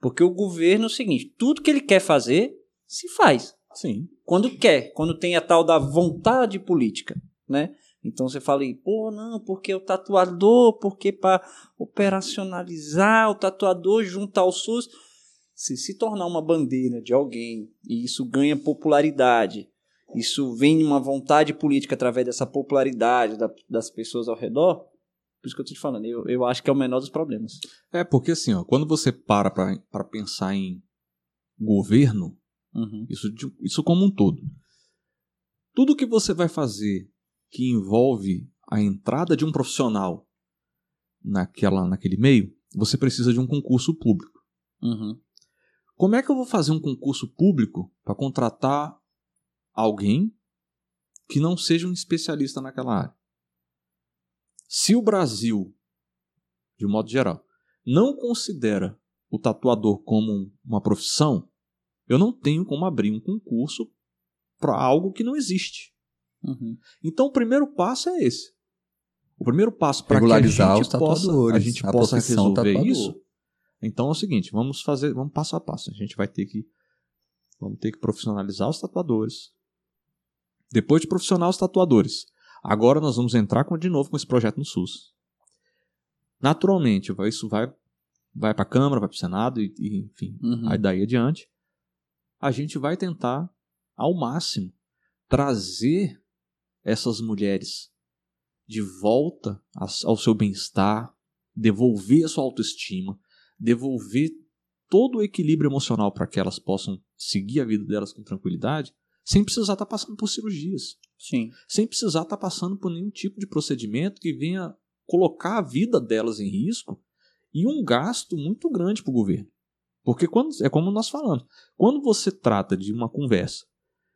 Porque o governo é o seguinte: tudo que ele quer fazer, se faz. Sim. Quando quer, quando tem a tal da vontade política, né? Então você fala aí, pô, não, porque o tatuador, porque para operacionalizar o tatuador junto ao SUS, se se tornar uma bandeira de alguém e isso ganha popularidade, isso vem uma vontade política através dessa popularidade da- das pessoas ao redor, por isso que eu tô te falando, eu, eu acho que é o menor dos problemas. É, porque assim, ó, quando você para para pensar em governo, Uhum. isso, isso como um todo, tudo que você vai fazer que envolve a entrada de um profissional naquela, naquele meio, você precisa de um concurso público. Uhum. Como é que eu vou fazer um concurso público para contratar alguém que não seja um especialista naquela área? Se o Brasil, de modo geral, não considera o tatuador como um- uma profissão, eu não tenho como abrir um concurso para algo que não existe. Uhum. Então o primeiro passo é esse. O primeiro passo para que a gente os possa, a gente a possa resolver isso. Então é o seguinte, vamos fazer, vamos passo a passo. A gente vai ter que vamos ter que profissionalizar os tatuadores. Depois de profissionalizar os tatuadores, agora nós vamos entrar com, de novo com esse projeto no SUS. Naturalmente, isso vai vai para a Câmara, vai para o Senado e, e, enfim, Uhum. Aí daí adiante, a gente vai tentar, ao máximo, trazer essas mulheres de volta ao seu bem-estar, devolver a sua autoestima, devolver todo o equilíbrio emocional para que elas possam seguir a vida delas com tranquilidade, sem precisar estar tá passando por cirurgias. Sim. Sem precisar estar tá passando por nenhum tipo de procedimento que venha colocar a vida delas em risco e um gasto muito grande para o governo. Porque quando, é como nós falamos, quando você trata de uma conversa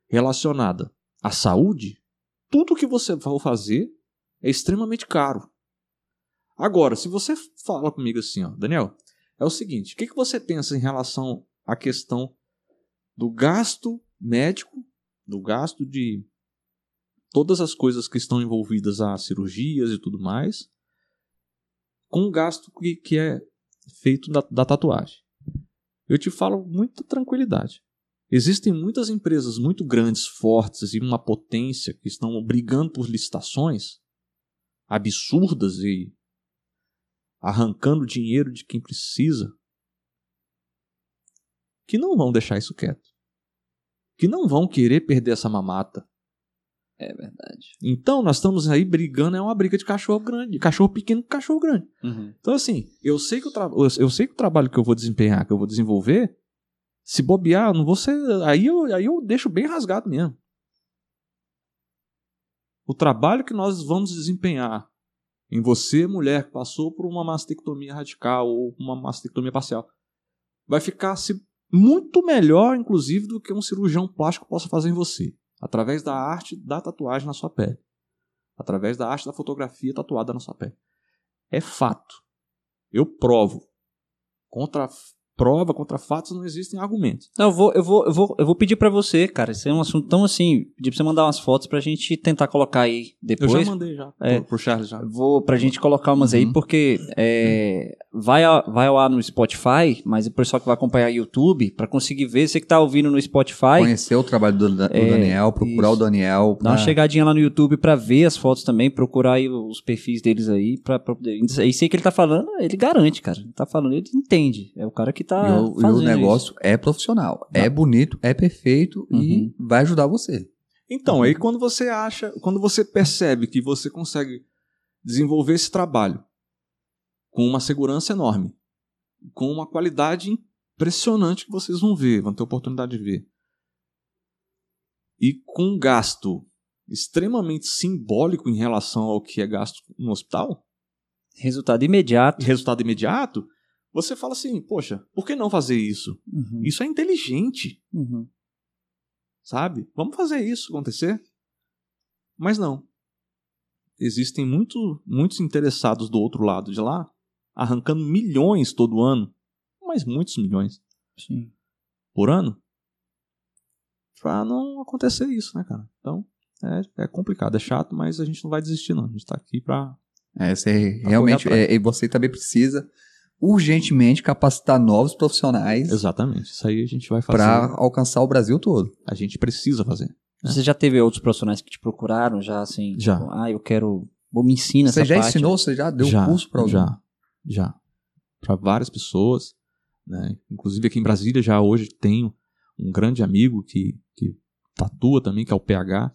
relacionada à saúde, tudo que você for fazer é extremamente caro. Agora, se você fala comigo assim, ó, Daniel, é o seguinte: o que, que você pensa em relação à questão do gasto médico, do gasto de todas as coisas que estão envolvidas a cirurgias e tudo mais, com o gasto que, que é feito da, da tatuagem? Eu te falo muita tranquilidade. Existem muitas empresas muito grandes, fortes e uma potência que estão brigando por licitações absurdas e arrancando dinheiro de quem precisa, que não vão deixar isso quieto. Que não vão querer perder essa mamata. É verdade. Então, nós estamos aí brigando, é uma briga de cachorro grande, cachorro pequeno com cachorro grande. Uhum. Então, assim, eu sei, que o eu sei que o trabalho que eu vou desempenhar, que eu vou desenvolver, se bobear, não vou ser. Aí eu, aí eu deixo bem rasgado mesmo. O trabalho que nós vamos desempenhar em você, mulher, que passou por uma mastectomia radical ou uma mastectomia parcial, vai ficar se muito melhor, inclusive, do que um cirurgião plástico possa fazer em você, através da arte da tatuagem na sua pele, através da arte da fotografia tatuada na sua pele. É fato. Eu provo. Contra prova, contra fatos, não existem argumentos. Não, eu vou, eu vou, eu vou, eu vou pedir para você, cara. Isso é um assunto tão assim. Pedir pra você mandar umas fotos pra gente tentar colocar aí depois. Eu já mandei já. É, pro, pro Charles já. Vou pra gente colocar umas uhum. aí, porque é, vai, a, vai lá no Spotify, mas o pessoal que vai acompanhar o YouTube, pra conseguir ver, você que tá ouvindo no Spotify. Conhecer o trabalho do, do é, Daniel, procurar isso. o Daniel. Pra... Dá uma chegadinha lá no YouTube pra ver as fotos também, procurar aí os perfis deles aí, pra, pra. E sei que ele tá falando, ele garante, cara. Ele tá falando, ele entende. É o cara que tá. E o, e o negócio isso. é profissional, é bonito, é perfeito uhum. e vai ajudar você. Então, uhum. aí quando você acha, quando você percebe que você consegue desenvolver esse trabalho com uma segurança enorme, com uma qualidade impressionante que vocês vão ver, vão ter oportunidade de ver, e com um gasto extremamente simbólico em relação ao que é gasto no hospital. Resultado imediato. Resultado imediato você fala assim, poxa, por que não fazer isso? Uhum. Isso é inteligente. Uhum. Sabe? Vamos fazer isso acontecer. Mas não. Existem muito, muitos interessados do outro lado de lá, arrancando milhões todo ano, mas muitos milhões. Sim. Por ano. Pra não acontecer isso, né, cara? Então, é, é complicado, é chato, mas a gente não vai desistir, não. A gente tá aqui pra. É, você realmente. É, e você também precisa urgentemente capacitar novos profissionais. Exatamente. Isso aí a gente vai fazer. Para alcançar o Brasil todo. A gente precisa fazer. Né? Você já teve outros profissionais que te procuraram já assim? Já. Tipo, ah, eu quero. Me ensinar Você essa já parte. ensinou? Você já deu já, curso para alguém? Já. Já. Para várias pessoas. Né? Inclusive aqui em Brasília já hoje tenho um grande amigo que, que tatua também, que é o PH,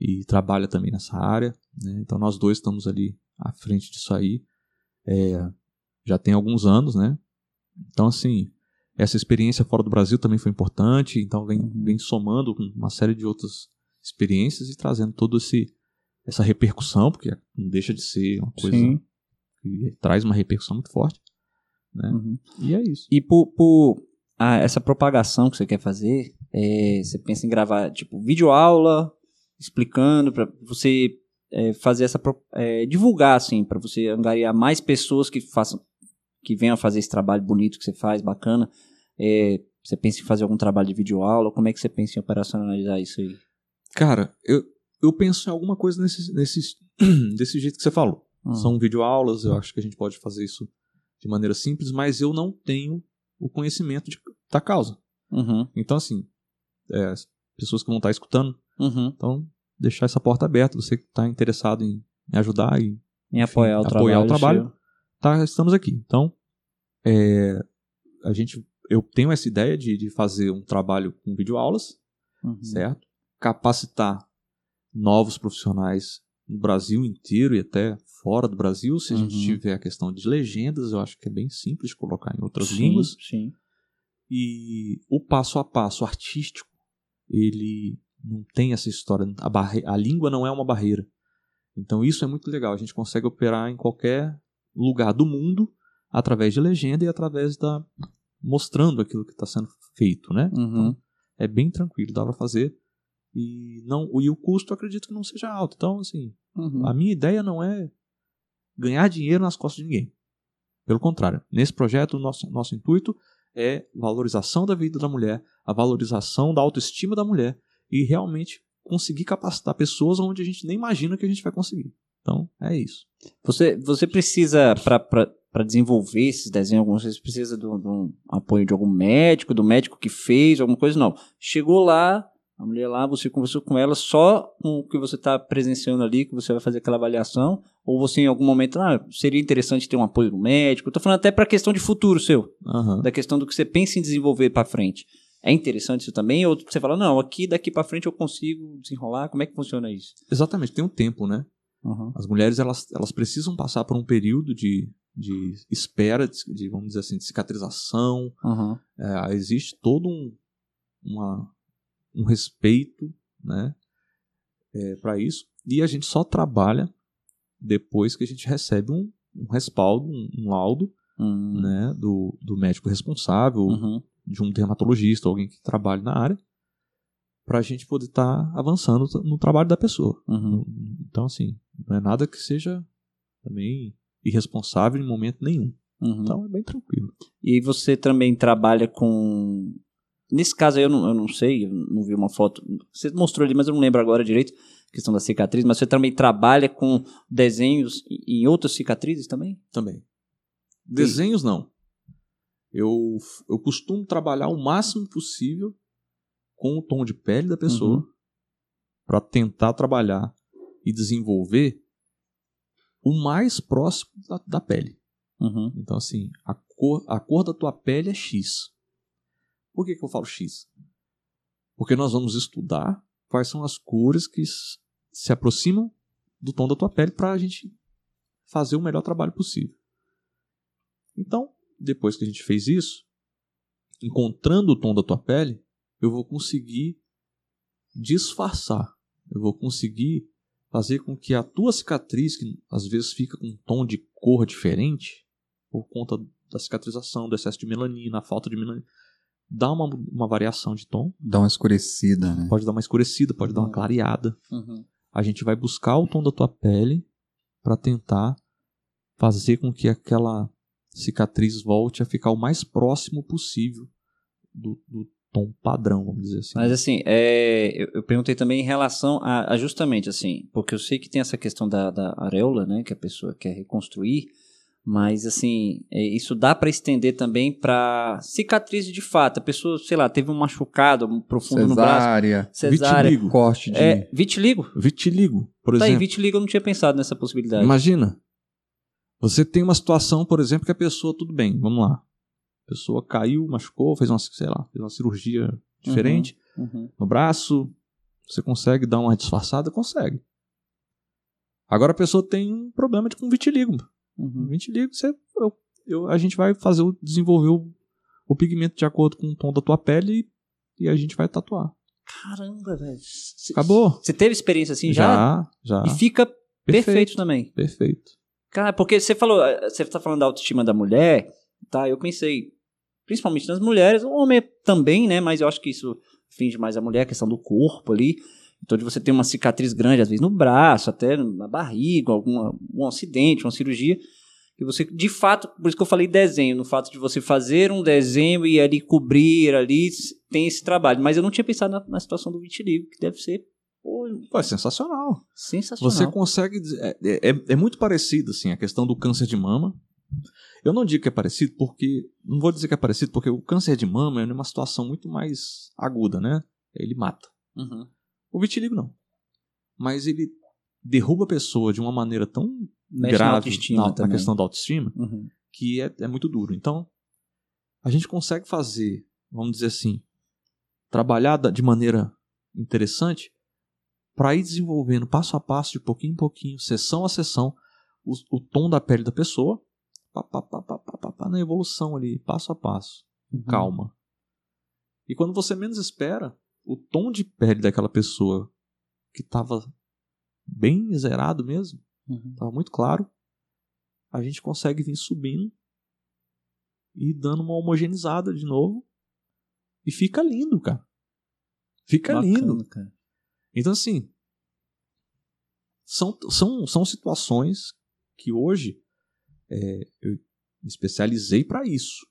e trabalha também nessa área. Né? Então nós dois estamos ali à frente disso aí. É, já tem alguns anos, né? Então, assim, essa experiência fora do Brasil também foi importante, então vem, uhum. vem somando com uma série de outras experiências e trazendo todo esse essa repercussão, porque não deixa de ser uma coisa Sim. Que traz uma repercussão muito forte, né? Uhum. E é isso. E por, por ah, essa propagação que você quer fazer, é, você pensa em gravar tipo vídeo aula explicando para você é, fazer essa é, divulgar assim para você angariar mais pessoas que façam que venham fazer esse trabalho bonito que você faz, bacana. É, você pensa em fazer algum trabalho de videoaula? Como é que você pensa em operacionalizar isso aí? Cara, eu, eu penso em alguma coisa nesse, nesse, desse jeito que você falou. Hum. São videoaulas, eu acho que a gente pode fazer isso de maneira simples, mas eu não tenho o conhecimento de, da causa. Uhum. Então, assim, é, pessoas que vão estar escutando, uhum. então deixar essa porta aberta, você que está interessado em, em ajudar e em apoiar, enfim, o, apoiar trabalho, o trabalho, tá, estamos aqui. Então, é, a gente, eu tenho essa ideia de, de fazer um trabalho com videoaulas, uhum. certo? Capacitar novos profissionais no Brasil inteiro e até fora do Brasil. Se a gente Uhum. tiver a questão de legendas, eu acho que é bem simples colocar em outras Sim, línguas. Sim. E o passo a passo artístico, ele não tem essa história. A, barre... a língua não é uma barreira. Então isso é muito legal. A gente consegue operar em qualquer lugar do mundo através de legenda e através da mostrando aquilo que está sendo feito, né? Uhum. É bem tranquilo, dá para fazer. E não, e o custo eu acredito que não seja alto. Então, assim, Uhum. a minha ideia não é ganhar dinheiro nas costas de ninguém. Pelo contrário, nesse projeto, nosso, nosso intuito é valorização da vida da mulher, a valorização da autoestima da mulher e realmente conseguir capacitar pessoas onde a gente nem imagina que a gente vai conseguir. Então, é isso. Você, você precisa, para desenvolver esses desenhos, vezes precisa de um apoio de algum médico, do médico que fez, alguma coisa, não. Chegou lá, a mulher lá, você conversou com ela só com o que você está presenciando ali, que você vai fazer aquela avaliação, ou você em algum momento, ah, seria interessante ter um apoio do médico. Eu tô falando até para questão de futuro seu, Aham. da questão do que você pensa em desenvolver para frente. É interessante isso também? Ou você fala, não, aqui daqui para frente eu consigo desenrolar? Como é que funciona isso? Exatamente, tem um tempo, né? Uhum. As mulheres elas, elas precisam passar por um período de, de espera, de, de, vamos dizer assim, de cicatrização. Uhum. É, existe todo um, uma, um respeito né, é, para isso. E a gente só trabalha depois que a gente recebe um, um respaldo, um, um laudo Uhum. né, do, do médico responsável, Uhum. de um dermatologista, alguém que trabalhe na área, para a gente poder estar avançando no trabalho da pessoa. Uhum. Então, assim, não é nada que seja também irresponsável em momento nenhum. Uhum. Então, é bem tranquilo. E você também trabalha com. Nesse caso aí eu não, eu não sei, eu não vi uma foto. Você mostrou ali, mas eu não lembro agora direito, questão da cicatriz, mas você também trabalha com desenhos em outras cicatrizes também? Também. Desenhos, não. Eu, eu costumo trabalhar o máximo possível com o tom de pele da pessoa Uhum. para tentar trabalhar e desenvolver o mais próximo da, da pele. Uhum. Então, assim, a cor, a cor da tua pele é X. Por que, que eu falo X? Porque nós vamos estudar quais são as cores que se aproximam do tom da tua pele para a gente fazer o melhor trabalho possível. Então, depois que a gente fez isso, encontrando o tom da tua pele, eu vou conseguir disfarçar. Eu vou conseguir fazer com que a tua cicatriz, que às vezes fica com um tom de cor diferente, por conta da cicatrização, do excesso de melanina, a falta de melanina, dá uma, uma variação de tom. Dá uma escurecida, né? Pode dar uma escurecida, pode dar uma clareada. Uhum. A gente vai buscar o tom da tua pele para tentar fazer com que aquela cicatriz volte a ficar o mais próximo possível do, do tom padrão, vamos dizer assim. Mas assim, é, eu, eu perguntei também em relação a, a justamente assim, porque eu sei que tem essa questão da, da areola, né, que a pessoa quer reconstruir, mas assim, é, isso dá para estender também para cicatriz de fato. A pessoa, sei lá, teve um machucado um profundo no braço, Cesárea, cesárea, Vitiligo. corte de... é vitiligo. Vitiligo, por Tá aí, exemplo. vitiligo eu não tinha pensado nessa possibilidade. Imagina. Você tem uma situação, por exemplo, que a pessoa, tudo bem, vamos lá. A pessoa caiu, machucou, fez uma, sei lá, fez uma cirurgia diferente Uhum. no braço. Você consegue dar uma disfarçada? Consegue. Agora a pessoa tem um problema de, com vitiligo. Uhum. Vitiligo, você, eu- eu- a gente vai fazer o, desenvolver o, o pigmento de acordo com o tom da tua pele e, e a gente vai tatuar. Caramba, velho. Cê- Acabou. Você teve experiência assim já? já. E fica perfeito, também. Perfeito. Cara, porque você falou, eh, você tá falando da autoestima da mulher, tá? Eu pensei, principalmente nas mulheres, o homem também, né? Mas eu acho que isso finge mais a mulher, a questão do corpo ali. Então, de você ter uma cicatriz grande, às vezes no braço, até na barriga, alguma, um acidente, uma cirurgia. E você, de fato, por isso que eu falei desenho, no fato de você fazer um desenho e ali cobrir ali, tem esse trabalho. Mas eu não tinha pensado na, na situação do vitiligo, que deve ser pô, é sensacional. sensacional. Você consegue. dizer- É, é, é muito parecido, assim, a questão do câncer de mama. Eu não digo que é parecido porque. Não vou dizer que é parecido porque o câncer de mama é uma situação muito mais aguda, né? Ele mata. Uhum. O vitiligo não. Mas ele derruba a pessoa de uma maneira tão Mexe na grave na, na também. questão da autoestima Uhum. que é, é muito duro. Então, a gente consegue fazer, vamos dizer assim, trabalhar de maneira interessante para ir desenvolvendo passo a passo, de pouquinho em pouquinho, sessão a sessão, o, o tom da pele da pessoa, pá, pá, pá, pá, pá, pá, pá, na evolução ali, passo a passo, com Uhum. calma. E quando você menos espera, o tom de pele daquela pessoa que estava bem zerado mesmo, Uhum. estava muito claro, a gente consegue vir subindo e dando uma homogeneizada de novo. E fica lindo, cara. Fica Bacana, lindo. cara. Então, assim, são, são, são situações que hoje é, eu me especializei para isso.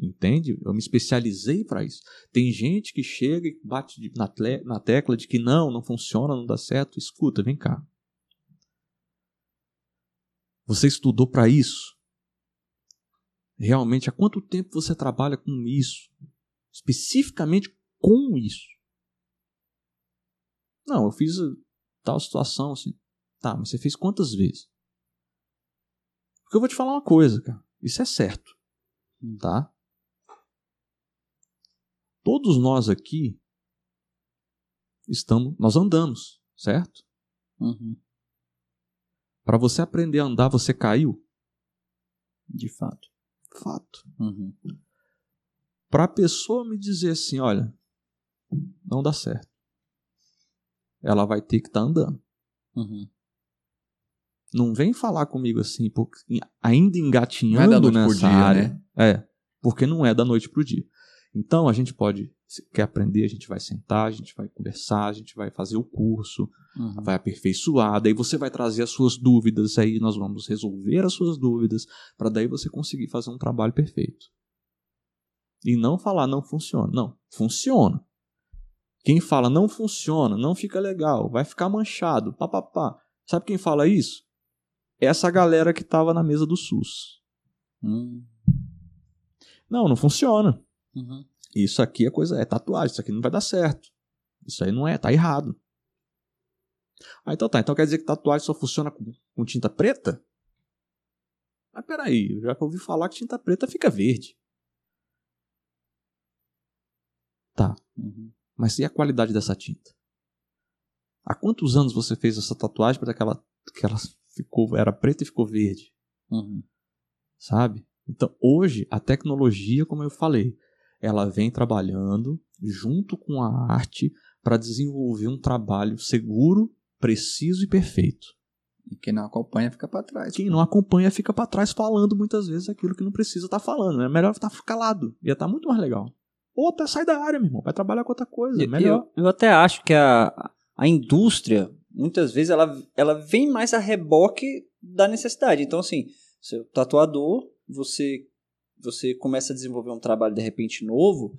Entende? Eu me especializei para isso. Tem gente que chega e bate na, na tecla de que não, não funciona, não dá certo. Escuta, vem cá. Você estudou para isso? Realmente, há quanto tempo você trabalha com isso? Especificamente com isso? Não, eu fiz uh, tal situação assim. Tá, mas você fez quantas vezes? Porque eu vou te falar uma coisa, cara. Isso é certo. Tá? Todos nós aqui estamos, nós andamos, certo? Uhum. Para você aprender a andar, você caiu? De fato. Fato. Uhum. Para a pessoa me dizer assim, olha, não dá certo. Ela vai ter que estar andando. Uhum. Não vem falar comigo assim, porque ainda é engatinhando pro nessa dia, área. né? É, porque não é da noite pro dia. Então a gente pode, se quer aprender, a gente vai sentar, a gente vai conversar, a gente vai fazer o curso, Uhum. vai aperfeiçoar, daí você vai trazer as suas dúvidas, aí nós vamos resolver as suas dúvidas, para daí você conseguir fazer um trabalho perfeito. E não falar não funciona. Não, funciona. Quem fala não funciona, não fica legal, vai ficar manchado, papapá. Sabe quem fala isso? Essa galera que estava na mesa do SUS. Uhum. Não, não funciona. Uhum. Isso aqui é coisa, é tatuagem, isso aqui não vai dar certo. Isso aí não é, tá errado. Ah, então tá. Então quer dizer que tatuagem só funciona com, com tinta preta? Mas peraí, eu já ouvi falar que tinta preta fica verde. Tá, Uhum. mas e a qualidade dessa tinta? Há quantos anos você fez essa tatuagem para que ela, que ela ficou, era preta e ficou verde? Uhum. sabe? Então, hoje, a tecnologia, como eu falei, ela vem trabalhando junto com a arte para desenvolver um trabalho seguro, preciso e perfeito. E quem não acompanha fica pra trás. Quem não acompanha fica para trás falando muitas vezes aquilo que não precisa estar falando. É melhor estar calado, ia estar muito mais legal. Ou até sai da área, meu irmão, vai trabalhar com outra coisa, é Eu- melhor. Eu, eu até acho que a, a indústria, muitas vezes, ela, ela vem mais a reboque da necessidade. Então, assim, seu tatuador, você, você começa a desenvolver um trabalho, de repente, novo,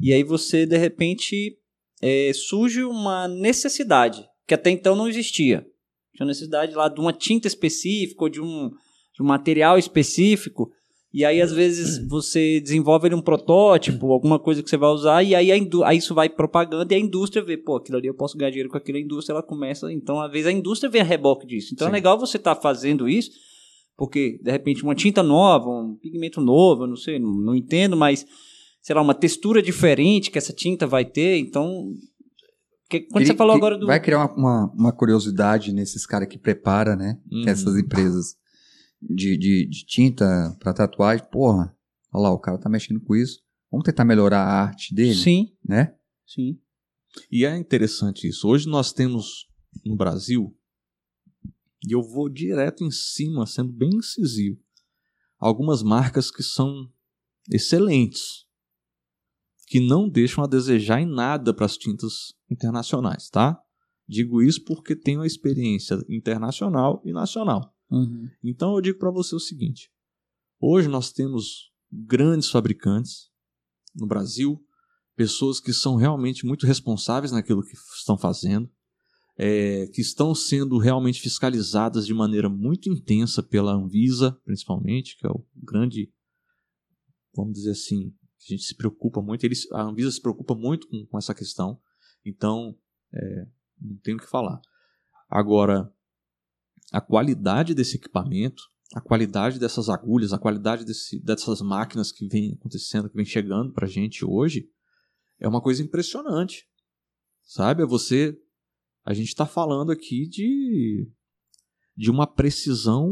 e aí você, de repente, é, surge uma necessidade, que até então não existia. Tinha necessidade lá de uma tinta específica, ou de um, de um material específico, e aí, às vezes, você desenvolve um protótipo, alguma coisa que você vai usar, e aí, aí isso vai propagando e a indústria vê, pô, aquilo ali eu posso ganhar dinheiro com aquilo, a indústria ela começa. Então, às vezes, a indústria vem a reboque disso. Então, Sim. é legal você estar fazendo isso, porque, de repente, uma tinta nova, um pigmento novo, eu não sei, não, não entendo, mas, sei lá, uma textura diferente que essa tinta vai ter. Então, que- quando você falou agora do. Vai criar uma, uma, uma curiosidade nesses caras que prepara, né? Uhum. Essas empresas de, de, de tinta pra tatuagem. Porra, olha lá, o cara tá mexendo com isso. Vamos tentar melhorar a arte dele, Sim, né? sim. E é interessante isso. Hoje nós temos no Brasil, e eu vou direto em cima, sendo bem incisivo, algumas marcas que são excelentes, que não deixam a desejar em nada para as tintas internacionais, tá? Digo isso porque tenho a experiência internacional e nacional. Uhum. Então eu digo para você o seguinte: hoje nós temos grandes fabricantes no Brasil, pessoas que são realmente muito responsáveis naquilo que estão fazendo, é, que estão sendo realmente fiscalizadas de maneira muito intensa pela Anvisa, principalmente, que é o grande, vamos dizer assim, a gente se preocupa muito, eles, a Anvisa se preocupa muito com, com essa questão, então é, não tenho o que falar. Agora, a qualidade desse equipamento, a qualidade dessas agulhas, a qualidade desse, dessas máquinas que vem acontecendo, que vem chegando pra gente hoje, é uma coisa impressionante. Sabe? É você A gente está falando aqui de, de uma precisão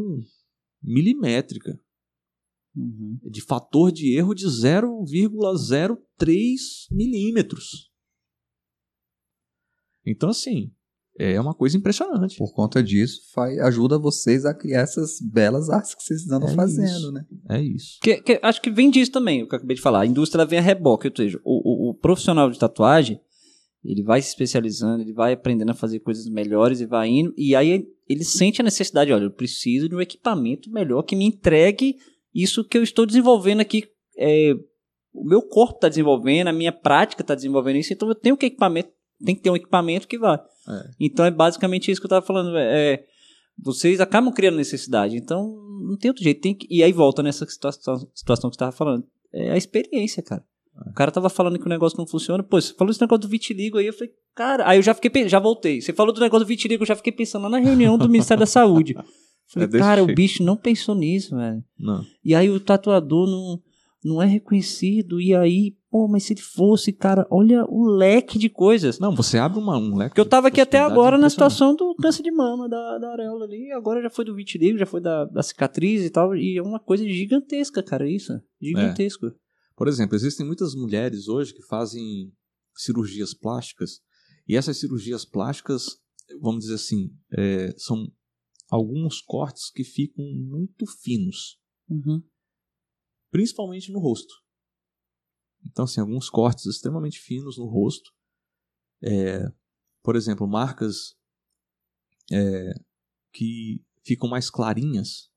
milimétrica, Uhum. de fator de erro de 0,03 milímetros. Então, assim, é uma coisa impressionante. Por conta disso, faz, ajuda vocês a criar essas belas artes que vocês andam É fazendo, isso. né? É isso. Que- que- acho que vem disso também, o que eu acabei de falar. A indústria vem a reboque, ou seja, o, o- o profissional de tatuagem, ele vai se especializando, ele vai aprendendo a fazer coisas melhores e vai indo, e aí ele sente a necessidade, olha, eu preciso de um equipamento melhor que me entregue isso que eu estou desenvolvendo aqui. É, o meu corpo está desenvolvendo, a minha prática está desenvolvendo isso, então eu tenho que equipamento, tem que ter um equipamento que vai. É. Então é basicamente isso que eu estava falando. É, vocês acabam criando necessidade. Então, não tem outro jeito. Tem que, e aí volta nessa situação, situação que você estava falando. É a experiência, cara. O cara tava falando que o negócio não funciona. Pô, você falou esse negócio do vitiligo aí. Eu falei, cara. Aí eu já fiquei, já voltei. Você falou do negócio do vitiligo, eu já fiquei pensando lá na reunião do Ministério da Saúde. Falei, É cara, o jeito. bicho não pensou nisso, velho. Não. E aí o tatuador não, não é reconhecido. E aí, pô, mas se ele fosse, cara, olha o leque de coisas. Não, você abre uma, um leque. Porque eu tava aqui até agora na situação do câncer de mama da, da areola ali. Agora já foi do vitiligo, já foi da, da cicatriz e tal. E é uma coisa gigantesca, cara, isso. Gigantesco. Por exemplo, existem muitas mulheres hoje que fazem cirurgias plásticas. E essas cirurgias plásticas, vamos dizer assim, é, são alguns cortes que ficam muito finos. Uhum. principalmente no rosto. Então, assim, alguns cortes extremamente finos no rosto. É, por exemplo, marcas é, que ficam mais clarinhas.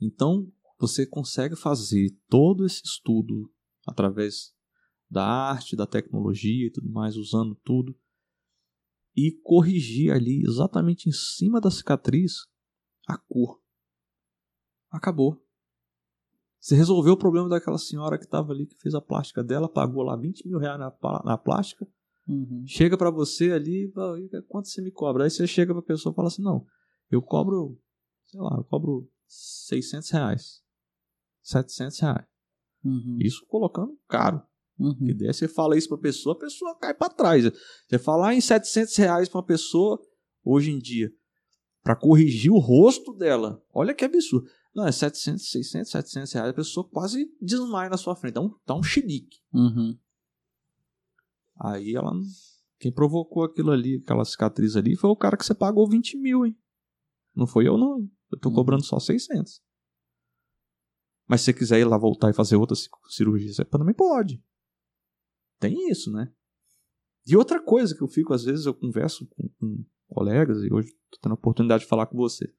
Então, você consegue fazer todo esse estudo através da arte, da tecnologia e tudo mais, usando tudo, e corrigir ali exatamente em cima da cicatriz a cor. Acabou. Você resolveu o problema daquela senhora que estava ali, que fez a plástica dela, pagou lá 20 mil reais na, na plástica, Uhum. chega pra você ali, fala, "E quanto você me cobra? Aí você chega pra pessoa e fala assim, não, eu cobro, sei lá, eu cobro 600 reais, 700 reais. Uhum. Isso colocando caro. Uhum. Que daí você fala isso pra pessoa, a pessoa cai pra trás. Você falar em 700 reais pra uma pessoa, hoje em dia, pra corrigir o rosto dela, olha que absurdo. Não, é 700, 600, 700 reais, a pessoa quase desmaia na sua frente, dá um, dá um chilique. Uhum. Aí ela. Quem provocou aquilo ali, aquela cicatriz ali, foi o cara que você pagou 20 mil, hein? Não foi eu, não. Eu tô Uhum. cobrando só 600. Mas se você quiser ir lá voltar e fazer outra ci- cirurgia, você também pode. Tem isso, né? E outra coisa que eu fico, às vezes, eu converso com, com colegas, e hoje tô tendo a oportunidade de falar com você.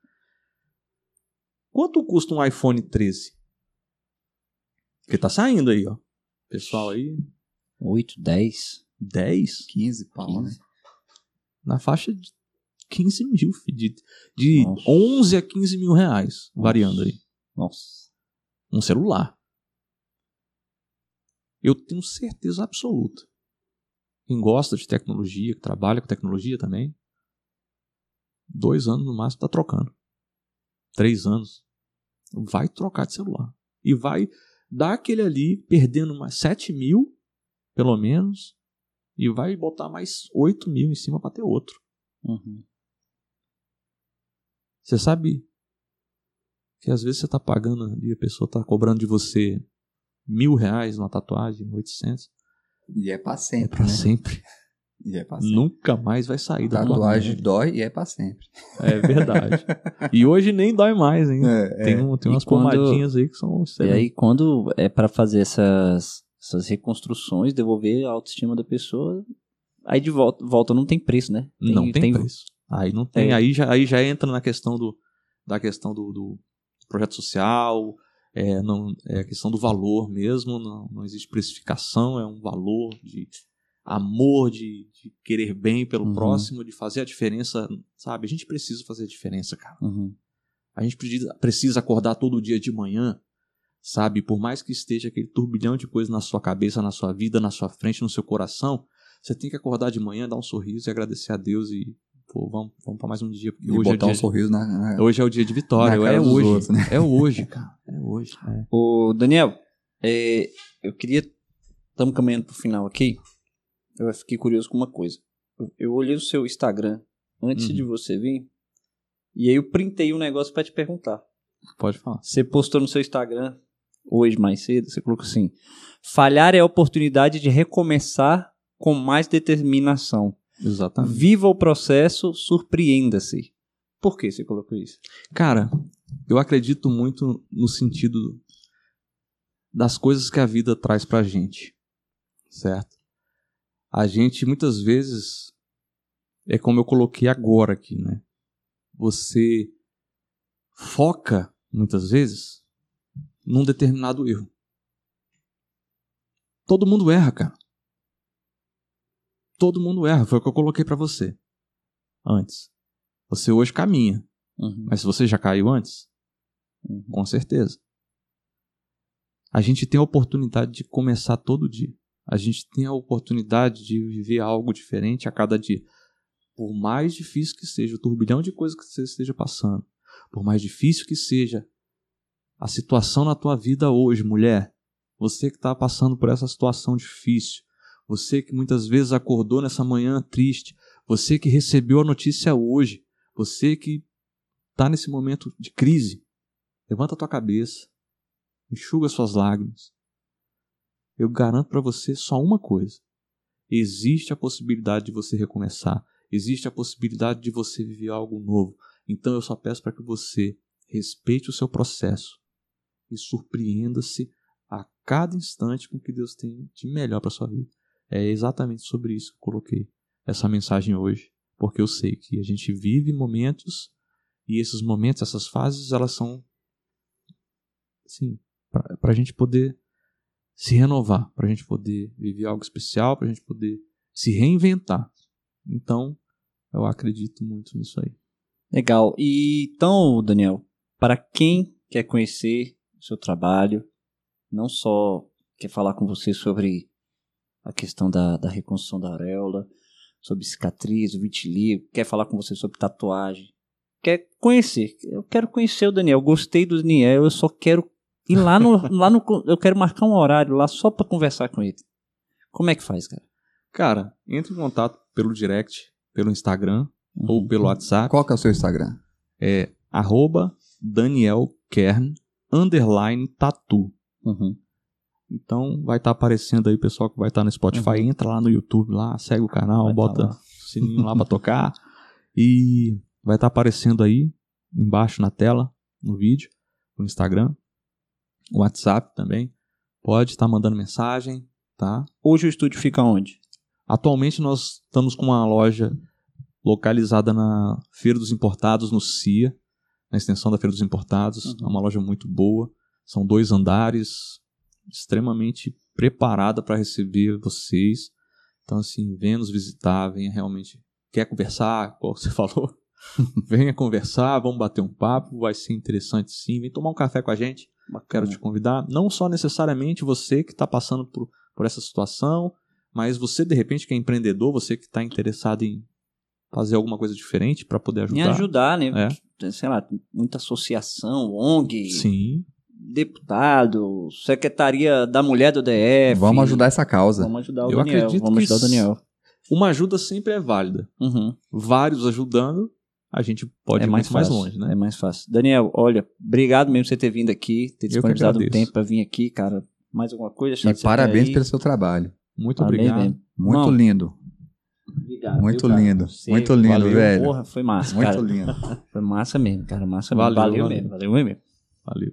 Quanto custa um iPhone 13? Porque tá saindo aí, ó. Pessoal aí, 8, 10. 10? 15 pau, né? na faixa de 15 mil, filho, de, de Nossa. 11 a 15 mil reais, Nossa. variando aí. Nossa. Um celular. Eu tenho certeza absoluta. Quem gosta de tecnologia, que trabalha com tecnologia também, dois anos no máximo tá trocando. Três anos. Vai trocar de celular. E vai dar aquele ali, perdendo mais 7 mil, pelo menos, e vai botar mais 8 mil em cima para ter outro. Uhum. Você sabe que às vezes você tá pagando ali, a pessoa tá cobrando de você mil reais numa tatuagem, 800, E é pra é sempre, pra né? sempre. E é pra sempre. Nunca mais vai sair da tua Tatuagem dói e é pra sempre. É verdade. e hoje nem dói mais, hein? É, Tem, um, tem E umas quando- pomadinhas aí que são E aí, quando é pra fazer essas, essas reconstruções, devolver a autoestima da pessoa, aí de volta, volta não tem preço, né? não tem, preço. Aí não tem. É. Aí, já, aí já entra na questão do da questão do, do projeto social, é, não, é a questão do valor mesmo. Não, não existe precificação, é um valor de amor, de, de querer bem pelo Uhum. próximo, de fazer a diferença, sabe? A gente precisa fazer a diferença, cara. Uhum. A gente precisa, precisa acordar todo dia de manhã, sabe? Por mais que esteja aquele turbilhão de coisas na sua cabeça, na sua vida, na sua frente, no seu coração, você tem que acordar de manhã, dar um sorriso e agradecer a Deus e, pô, vamos, vamos para mais um dia. Porque E hoje, é botar um dia, sorriso na, na- hoje é o dia de vitória. É hoje. outros, né? É hoje, cara. É hoje. É. Ô, Daniel, é, eu queria. Estamos caminhando pro final aqui. Eu fiquei curioso com uma coisa. eu olhei o seu Instagram antes Uhum. de você vir, e aí eu printei um negócio pra te perguntar. Pode falar. Você postou no seu Instagram hoje mais cedo, você colocou assim: falhar é a oportunidade de recomeçar com mais determinação. Exatamente. Viva o processo, surpreenda-se. Por que você colocou isso? Cara, eu acredito muito no sentido das coisas que a vida traz pra gente. Certo? A gente muitas vezes é como eu coloquei agora aqui, né? Você foca muitas vezes num determinado erro. Todo mundo erra, cara. Todo mundo erra, foi o que eu coloquei pra você antes. Você hoje caminha, Uhum. mas você já caiu antes? Com certeza. A gente tem a oportunidade de começar todo dia. A gente tem a oportunidade de viver algo diferente a cada dia. Por mais difícil que seja o turbilhão de coisas que você esteja passando, por mais difícil que seja a situação na tua vida hoje, mulher, você que está passando por essa situação difícil, você que muitas vezes acordou nessa manhã triste, você que recebeu a notícia hoje, você que está nesse momento de crise, levanta a tua cabeça, enxuga suas lágrimas. Eu garanto para você só uma coisa: existe a possibilidade de você recomeçar, existe a possibilidade de você viver algo novo. Então eu só peço para que você respeite o seu processo e surpreenda-se a cada instante com o que Deus tem de melhor para sua vida. É exatamente sobre isso que eu coloquei essa mensagem hoje, porque eu sei que a gente vive momentos e esses momentos, essas fases, elas são assim, para a gente poder se renovar, para a gente poder viver algo especial, para a gente poder se reinventar. Então, eu acredito muito nisso aí. Legal. E então, Daniel, para quem quer conhecer o seu trabalho, não só quer falar com você sobre a questão da, da reconstrução da auréola, sobre cicatriz, o vitiligo, quer falar com você sobre tatuagem, quer conhecer. Eu quero conhecer o Daniel, gostei do Daniel, eu só quero ir lá no, lá no eu quero marcar um horário lá só para conversar com ele. Como é que faz, cara? Cara, entre em contato pelo direct, pelo Instagram ou Uhum. pelo WhatsApp. Qual que é o seu Instagram? É arroba Daniel Kern underline tatu. Uhum. Então vai estar aparecendo aí o pessoal que vai estar no Spotify, Uhum. entra lá no YouTube lá, segue o canal, Vai tá bota lá. o sininho lá pra tocar e vai estar aparecendo aí embaixo na tela, no vídeo, o Instagram, o WhatsApp também. Pode estar mandando mensagem, tá? Hoje o estúdio fica onde? Atualmente nós estamos com uma loja localizada na Feira dos Importados, no CIA, na extensão da Feira dos Importados. Uhum. É uma loja muito boa. São dois andares, extremamente preparada para receber vocês. Então, assim, venha nos visitar, venha realmente. Quer conversar, como você falou? venha conversar, vamos bater um papo, vai ser interessante sim. Vem tomar um café com a gente. Quero te convidar. Não só necessariamente você que está passando por, por essa situação, mas você, de repente, que é empreendedor, você que está interessado em fazer alguma coisa diferente para poder Me ajudar. ajudar, né? Sei lá, muita associação, ONG, Sim, deputado, Secretaria da Mulher do DF. Vamos ajudar essa causa. Vamos ajudar o Eu Daniel. acredito Vamos que ajudar o Daniel. uma ajuda sempre é válida. Uhum. Vários ajudando, a gente pode é ir mais mais longe, né? É mais fácil. Daniel, olha, obrigado mesmo por você ter vindo aqui, ter disponibilizado um tempo para vir aqui, cara. Mais alguma coisa? E parabéns pelo seu trabalho. Muito Parabéns obrigado. mesmo. Muito Irmão, lindo. Obrigado, Muito viu, lindo. Você Muito lindo, valeu, velho. Porra, foi massa, Muito cara. lindo. Foi massa mesmo, cara. Massa Valeu, mesmo. Valeu, valeu. mesmo. Valeu mesmo. Valeu.